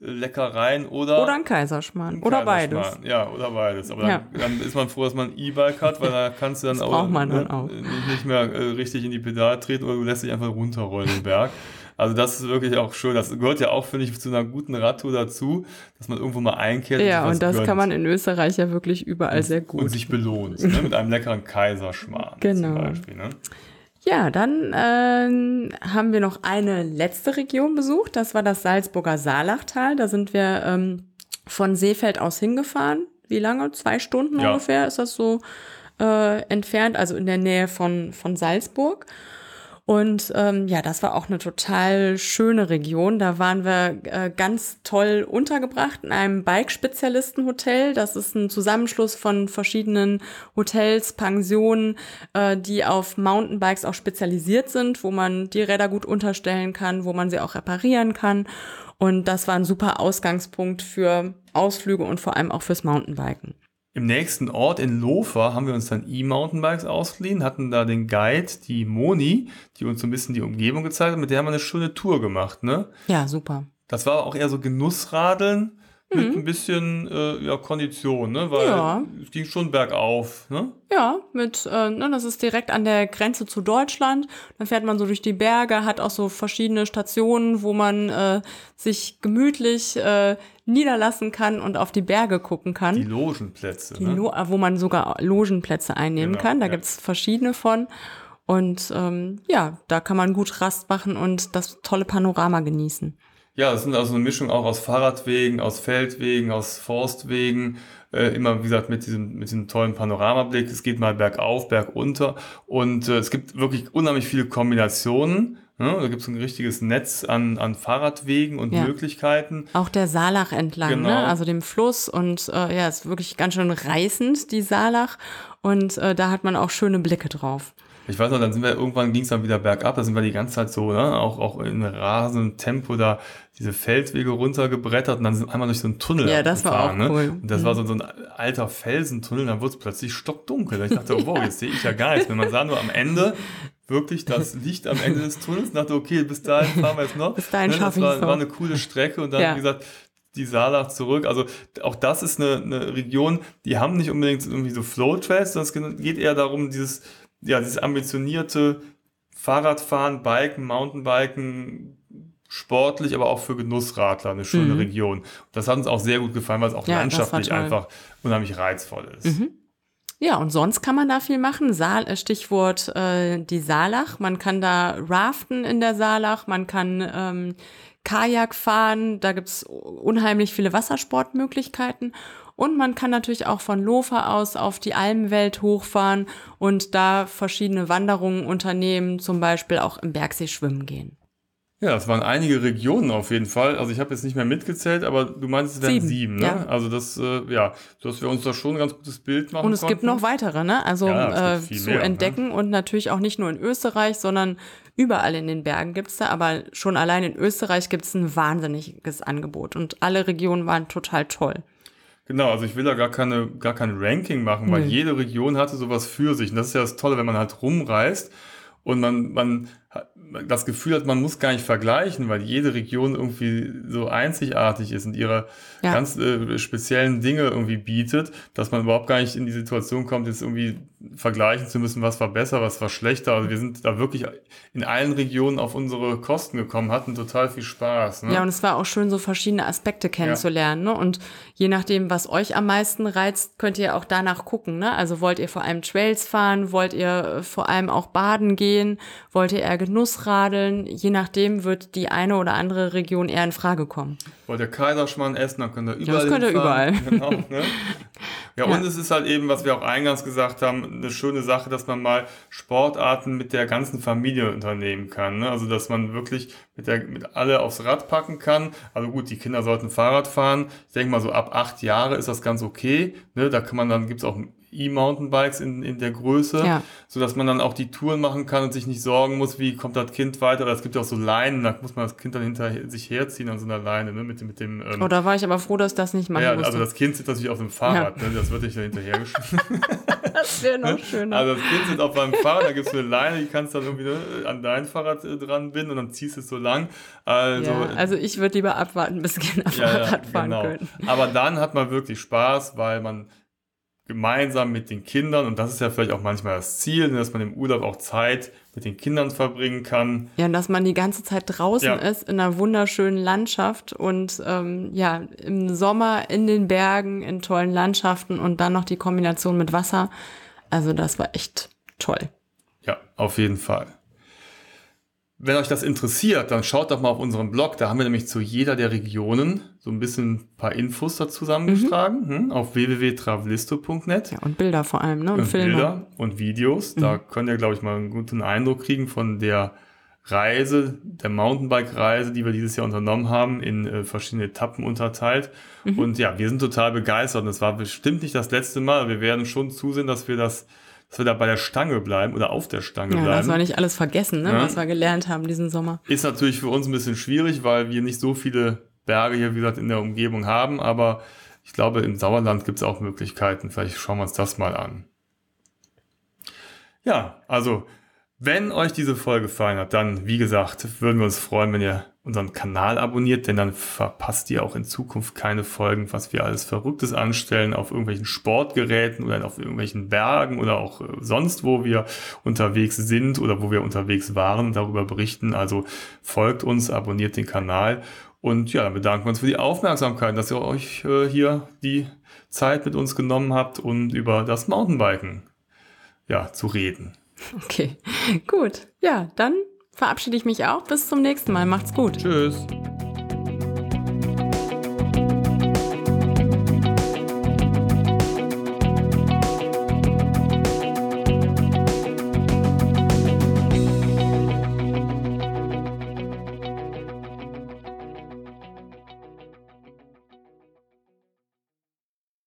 Leckereien oder Oder ein Kaiserschmarrn. Oder beides. Ja, oder beides. Aber Ja. dann, dann ist man froh, dass man ein E-Bike hat, weil da kannst du dann Das auch, ne, auch. nicht nicht mehr äh, richtig in die Pedale treten oder du lässt dich einfach runterrollen den Berg. Also das ist wirklich auch schön. Das gehört ja auch, finde ich, zu einer guten Radtour dazu, dass man irgendwo mal einkehrt. Ja, was und das gönnt kann man in Österreich ja wirklich überall sehr und gut. sich belohnt. ne? Mit einem leckeren Kaiserschmarrn Genau. zum Beispiel. Ne? Ja, dann ähm, haben wir noch eine letzte Region besucht. Das war das Salzburger Saalachtal. Da sind wir ähm, von Seefeld aus hingefahren. Wie lange? Zwei Stunden Ja. ungefähr ist das so äh, entfernt, also in der Nähe von, von Salzburg. Und ähm, ja, das war auch eine total schöne Region. Da waren wir äh, ganz toll untergebracht in einem Bike-Spezialisten-Hotel. Das ist ein Zusammenschluss von verschiedenen Hotels, Pensionen, äh, die auf Mountainbikes auch spezialisiert sind, wo man die Räder gut unterstellen kann, wo man sie auch reparieren kann. Und das war ein super Ausgangspunkt für Ausflüge und vor allem auch fürs Mountainbiken. Im nächsten Ort in Lofer haben wir uns dann E-Mountainbikes ausgeliehen, hatten da den Guide, die Moni, die uns so ein bisschen die Umgebung gezeigt hat, mit der haben wir eine schöne Tour gemacht, ne? Ja, super. Das war auch eher so Genussradeln mit ein bisschen äh, ja, Kondition, ne? Weil Mhm. Ja. es ging schon bergauf, ne? Ja, mit, äh, ne, das ist direkt an der Grenze zu Deutschland. Dann fährt man so durch die Berge, hat auch so verschiedene Stationen, wo man äh, sich gemütlich äh, niederlassen kann und auf die Berge gucken kann. Die Logenplätze. Die ne? Lo wo man sogar Logenplätze einnehmen Genau, kann. Da ja. gibt's verschiedene von. Und ähm, ja, da kann man gut Rast machen und das tolle Panorama genießen. Ja, das sind also eine Mischung auch aus Fahrradwegen, aus Feldwegen, aus Forstwegen, äh, immer wie gesagt mit diesem, mit diesem tollen Panoramablick. Es geht mal bergauf, bergunter und äh, es gibt wirklich unheimlich viele Kombinationen. Ne? Da gibt es ein richtiges Netz an, an Fahrradwegen und Ja. Möglichkeiten. Auch der Saalach entlang, Genau. ne? also dem Fluss. Und äh, ja, ist wirklich ganz schön reißend, die Saalach. Und äh, da hat man auch schöne Blicke drauf. Ich weiß noch, dann sind wir irgendwann ging es dann wieder bergab, da sind wir die ganze Zeit so, ne, auch, auch in rasendem Tempo da diese Feldwege runtergebrettert und dann sind wir einmal durch so einen Tunnel Ja, das war auch cool. Ne? Und das war so, so ein alter Felsentunnel, dann wurde es plötzlich stockdunkel. Ich dachte, wow, jetzt sehe ich ja gar nichts mehr. Man sah nur am Ende wirklich das Licht am Ende des Tunnels dachte, okay, bis dahin fahren wir jetzt noch. Bis dahin Ne, Das war, war eine coole Strecke und dann, Ja. wie gesagt, die Saalach zurück. Also auch das ist eine, eine Region, die haben nicht unbedingt irgendwie so Flow-Trails, sondern es geht eher darum, dieses, ja, dieses ambitionierte Fahrradfahren, Biken, Mountainbiken, sportlich, aber auch für Genussradler eine schöne Mhm. Region. Das hat uns auch sehr gut gefallen, weil es auch Ja, landschaftlich einfach unheimlich reizvoll ist. Ja, und sonst kann man da viel machen. Saal, äh, Stichwort äh, die Saalach. Man kann da raften in der Saalach, man kann ähm, Kajak fahren, da gibt's unheimlich viele Wassersportmöglichkeiten. Und man kann natürlich auch von Lofer aus auf die Almwelt hochfahren und da verschiedene Wanderungen unternehmen, zum Beispiel auch im Bergsee schwimmen gehen. Ja, es waren einige Regionen auf jeden Fall. Also ich habe jetzt nicht mehr mitgezählt, aber du meinst, es wären Sieben, sieben, ne? ja. Also das, äh, ja, dass wir uns da schon ein ganz gutes Bild machen Und es gibt konnten. noch weitere, ne? Also Ja, es äh, gibt zu mehr, ne? entdecken und natürlich auch nicht nur in Österreich, sondern überall in den Bergen gibt's da. Aber schon allein in Österreich gibt's ein wahnsinniges Angebot und alle Regionen waren total toll. Genau, also ich will da gar keine, gar kein Ranking machen, weil Nö. jede Region hatte sowas für sich. Und das ist ja das Tolle, wenn man halt rumreist und man, man das Gefühl hat, man muss gar nicht vergleichen, weil jede Region irgendwie so einzigartig ist und ihre Ja. ganz äh, speziellen Dinge irgendwie bietet, dass man überhaupt gar nicht in die Situation kommt, jetzt irgendwie vergleichen zu müssen, was war besser, was war schlechter. Also wir sind da wirklich in allen Regionen auf unsere Kosten gekommen, hatten total viel Spaß. Ne? Ja, und es war auch schön, so verschiedene Aspekte kennenzulernen. Ne? Und je nachdem, was euch am meisten reizt, könnt ihr auch danach gucken. Ne? Also wollt ihr vor allem Trails fahren, wollt ihr äh, vor allem auch baden gehen, wollt ihr eher Genussradeln? Je nachdem wird die eine oder andere Region eher in Frage kommen. Wollt ihr Kaiserschmarrn essen, dann könnt ihr überall das könnt ihr überall. Genau, ne? ja, und es ist halt eben, was wir auch eingangs gesagt haben, eine schöne Sache, dass man mal Sportarten mit der ganzen Familie unternehmen kann. Ne? Also, dass man wirklich mit, der, mit alle aufs Rad packen kann. Also gut, die Kinder sollten Fahrrad fahren. Ich denke mal, so ab acht Jahre ist das ganz okay. Ne? Da kann man dann, gibt's auch E-Mountainbikes in, in der Größe, Ja. so dass man dann auch die Touren machen kann und sich nicht sorgen muss, wie kommt das Kind weiter. Oder es gibt ja auch so Leinen, da muss man das Kind dann hinter sich herziehen an so einer Leine, ne? mit, mit dem ähm, Oh, da war ich aber froh, dass das nicht machen ja, musste. also das Kind sitzt natürlich auf dem Fahrrad, ne? das wird nicht da hinterhergeschmissen. das wäre noch schöner. Also das Kind sitzt auf einem Fahrrad, da gibt es eine Leine, die kannst du dann irgendwie ne, an dein Fahrrad äh, dran binden und dann ziehst du es so lang. Also, ja, also ich würde lieber abwarten, bis Kinder ja, Fahrrad fahren genau. können. Aber dann hat man wirklich Spaß, weil man gemeinsam mit den Kindern, und das ist ja vielleicht auch manchmal das Ziel, ne, dass man im Urlaub auch Zeit mit den Kindern verbringen kann. Ja, und dass man die ganze Zeit draußen Ja. ist, in einer wunderschönen Landschaft und ähm, ja, im Sommer in den Bergen, in tollen Landschaften und dann noch die Kombination mit Wasser. Also das war echt toll. Ja, auf jeden Fall. Wenn euch das interessiert, dann schaut doch mal auf unserem Blog. Da haben wir nämlich zu jeder der Regionen so ein bisschen ein paar Infos dazu zusammengetragen hm, auf www.travelisto.net. Ja, und Bilder vor allem, ne? Und, und Filme. Bilder und Videos. Da könnt ihr, glaube ich, mal einen guten Eindruck kriegen von der Reise, der Mountainbike-Reise, die wir dieses Jahr unternommen haben, in äh, verschiedene Etappen unterteilt. Und ja, wir sind total begeistert. Und es war bestimmt nicht das letzte Mal. Wir werden schon zusehen, dass wir das, dass wir da bei der Stange bleiben oder auf der Stange Ja, bleiben. dass wir nicht alles vergessen, ne? Ja. was wir gelernt haben diesen Sommer. Ist natürlich für uns ein bisschen schwierig, weil wir nicht so viele Berge hier, wie gesagt, in der Umgebung haben. Aber ich glaube, im Sauerland gibt es auch Möglichkeiten. Vielleicht schauen wir uns das mal an. Ja, also, wenn euch diese Folge gefallen hat, dann, wie gesagt, würden wir uns freuen, wenn ihr unseren Kanal abonniert, denn dann verpasst ihr auch in Zukunft keine Folgen, was wir alles Verrücktes anstellen auf irgendwelchen Sportgeräten oder auf irgendwelchen Bergen oder auch äh, sonst, wo wir unterwegs sind oder wo wir unterwegs waren darüber berichten. Also folgt uns, abonniert den Kanal und ja, dann bedanken wir uns für die Aufmerksamkeit, dass ihr euch äh, hier die Zeit mit uns genommen habt und über das Mountainbiken ja, zu reden. Okay, gut. Ja, dann verabschiede ich mich auch. Bis zum nächsten Mal. Macht's gut. Tschüss.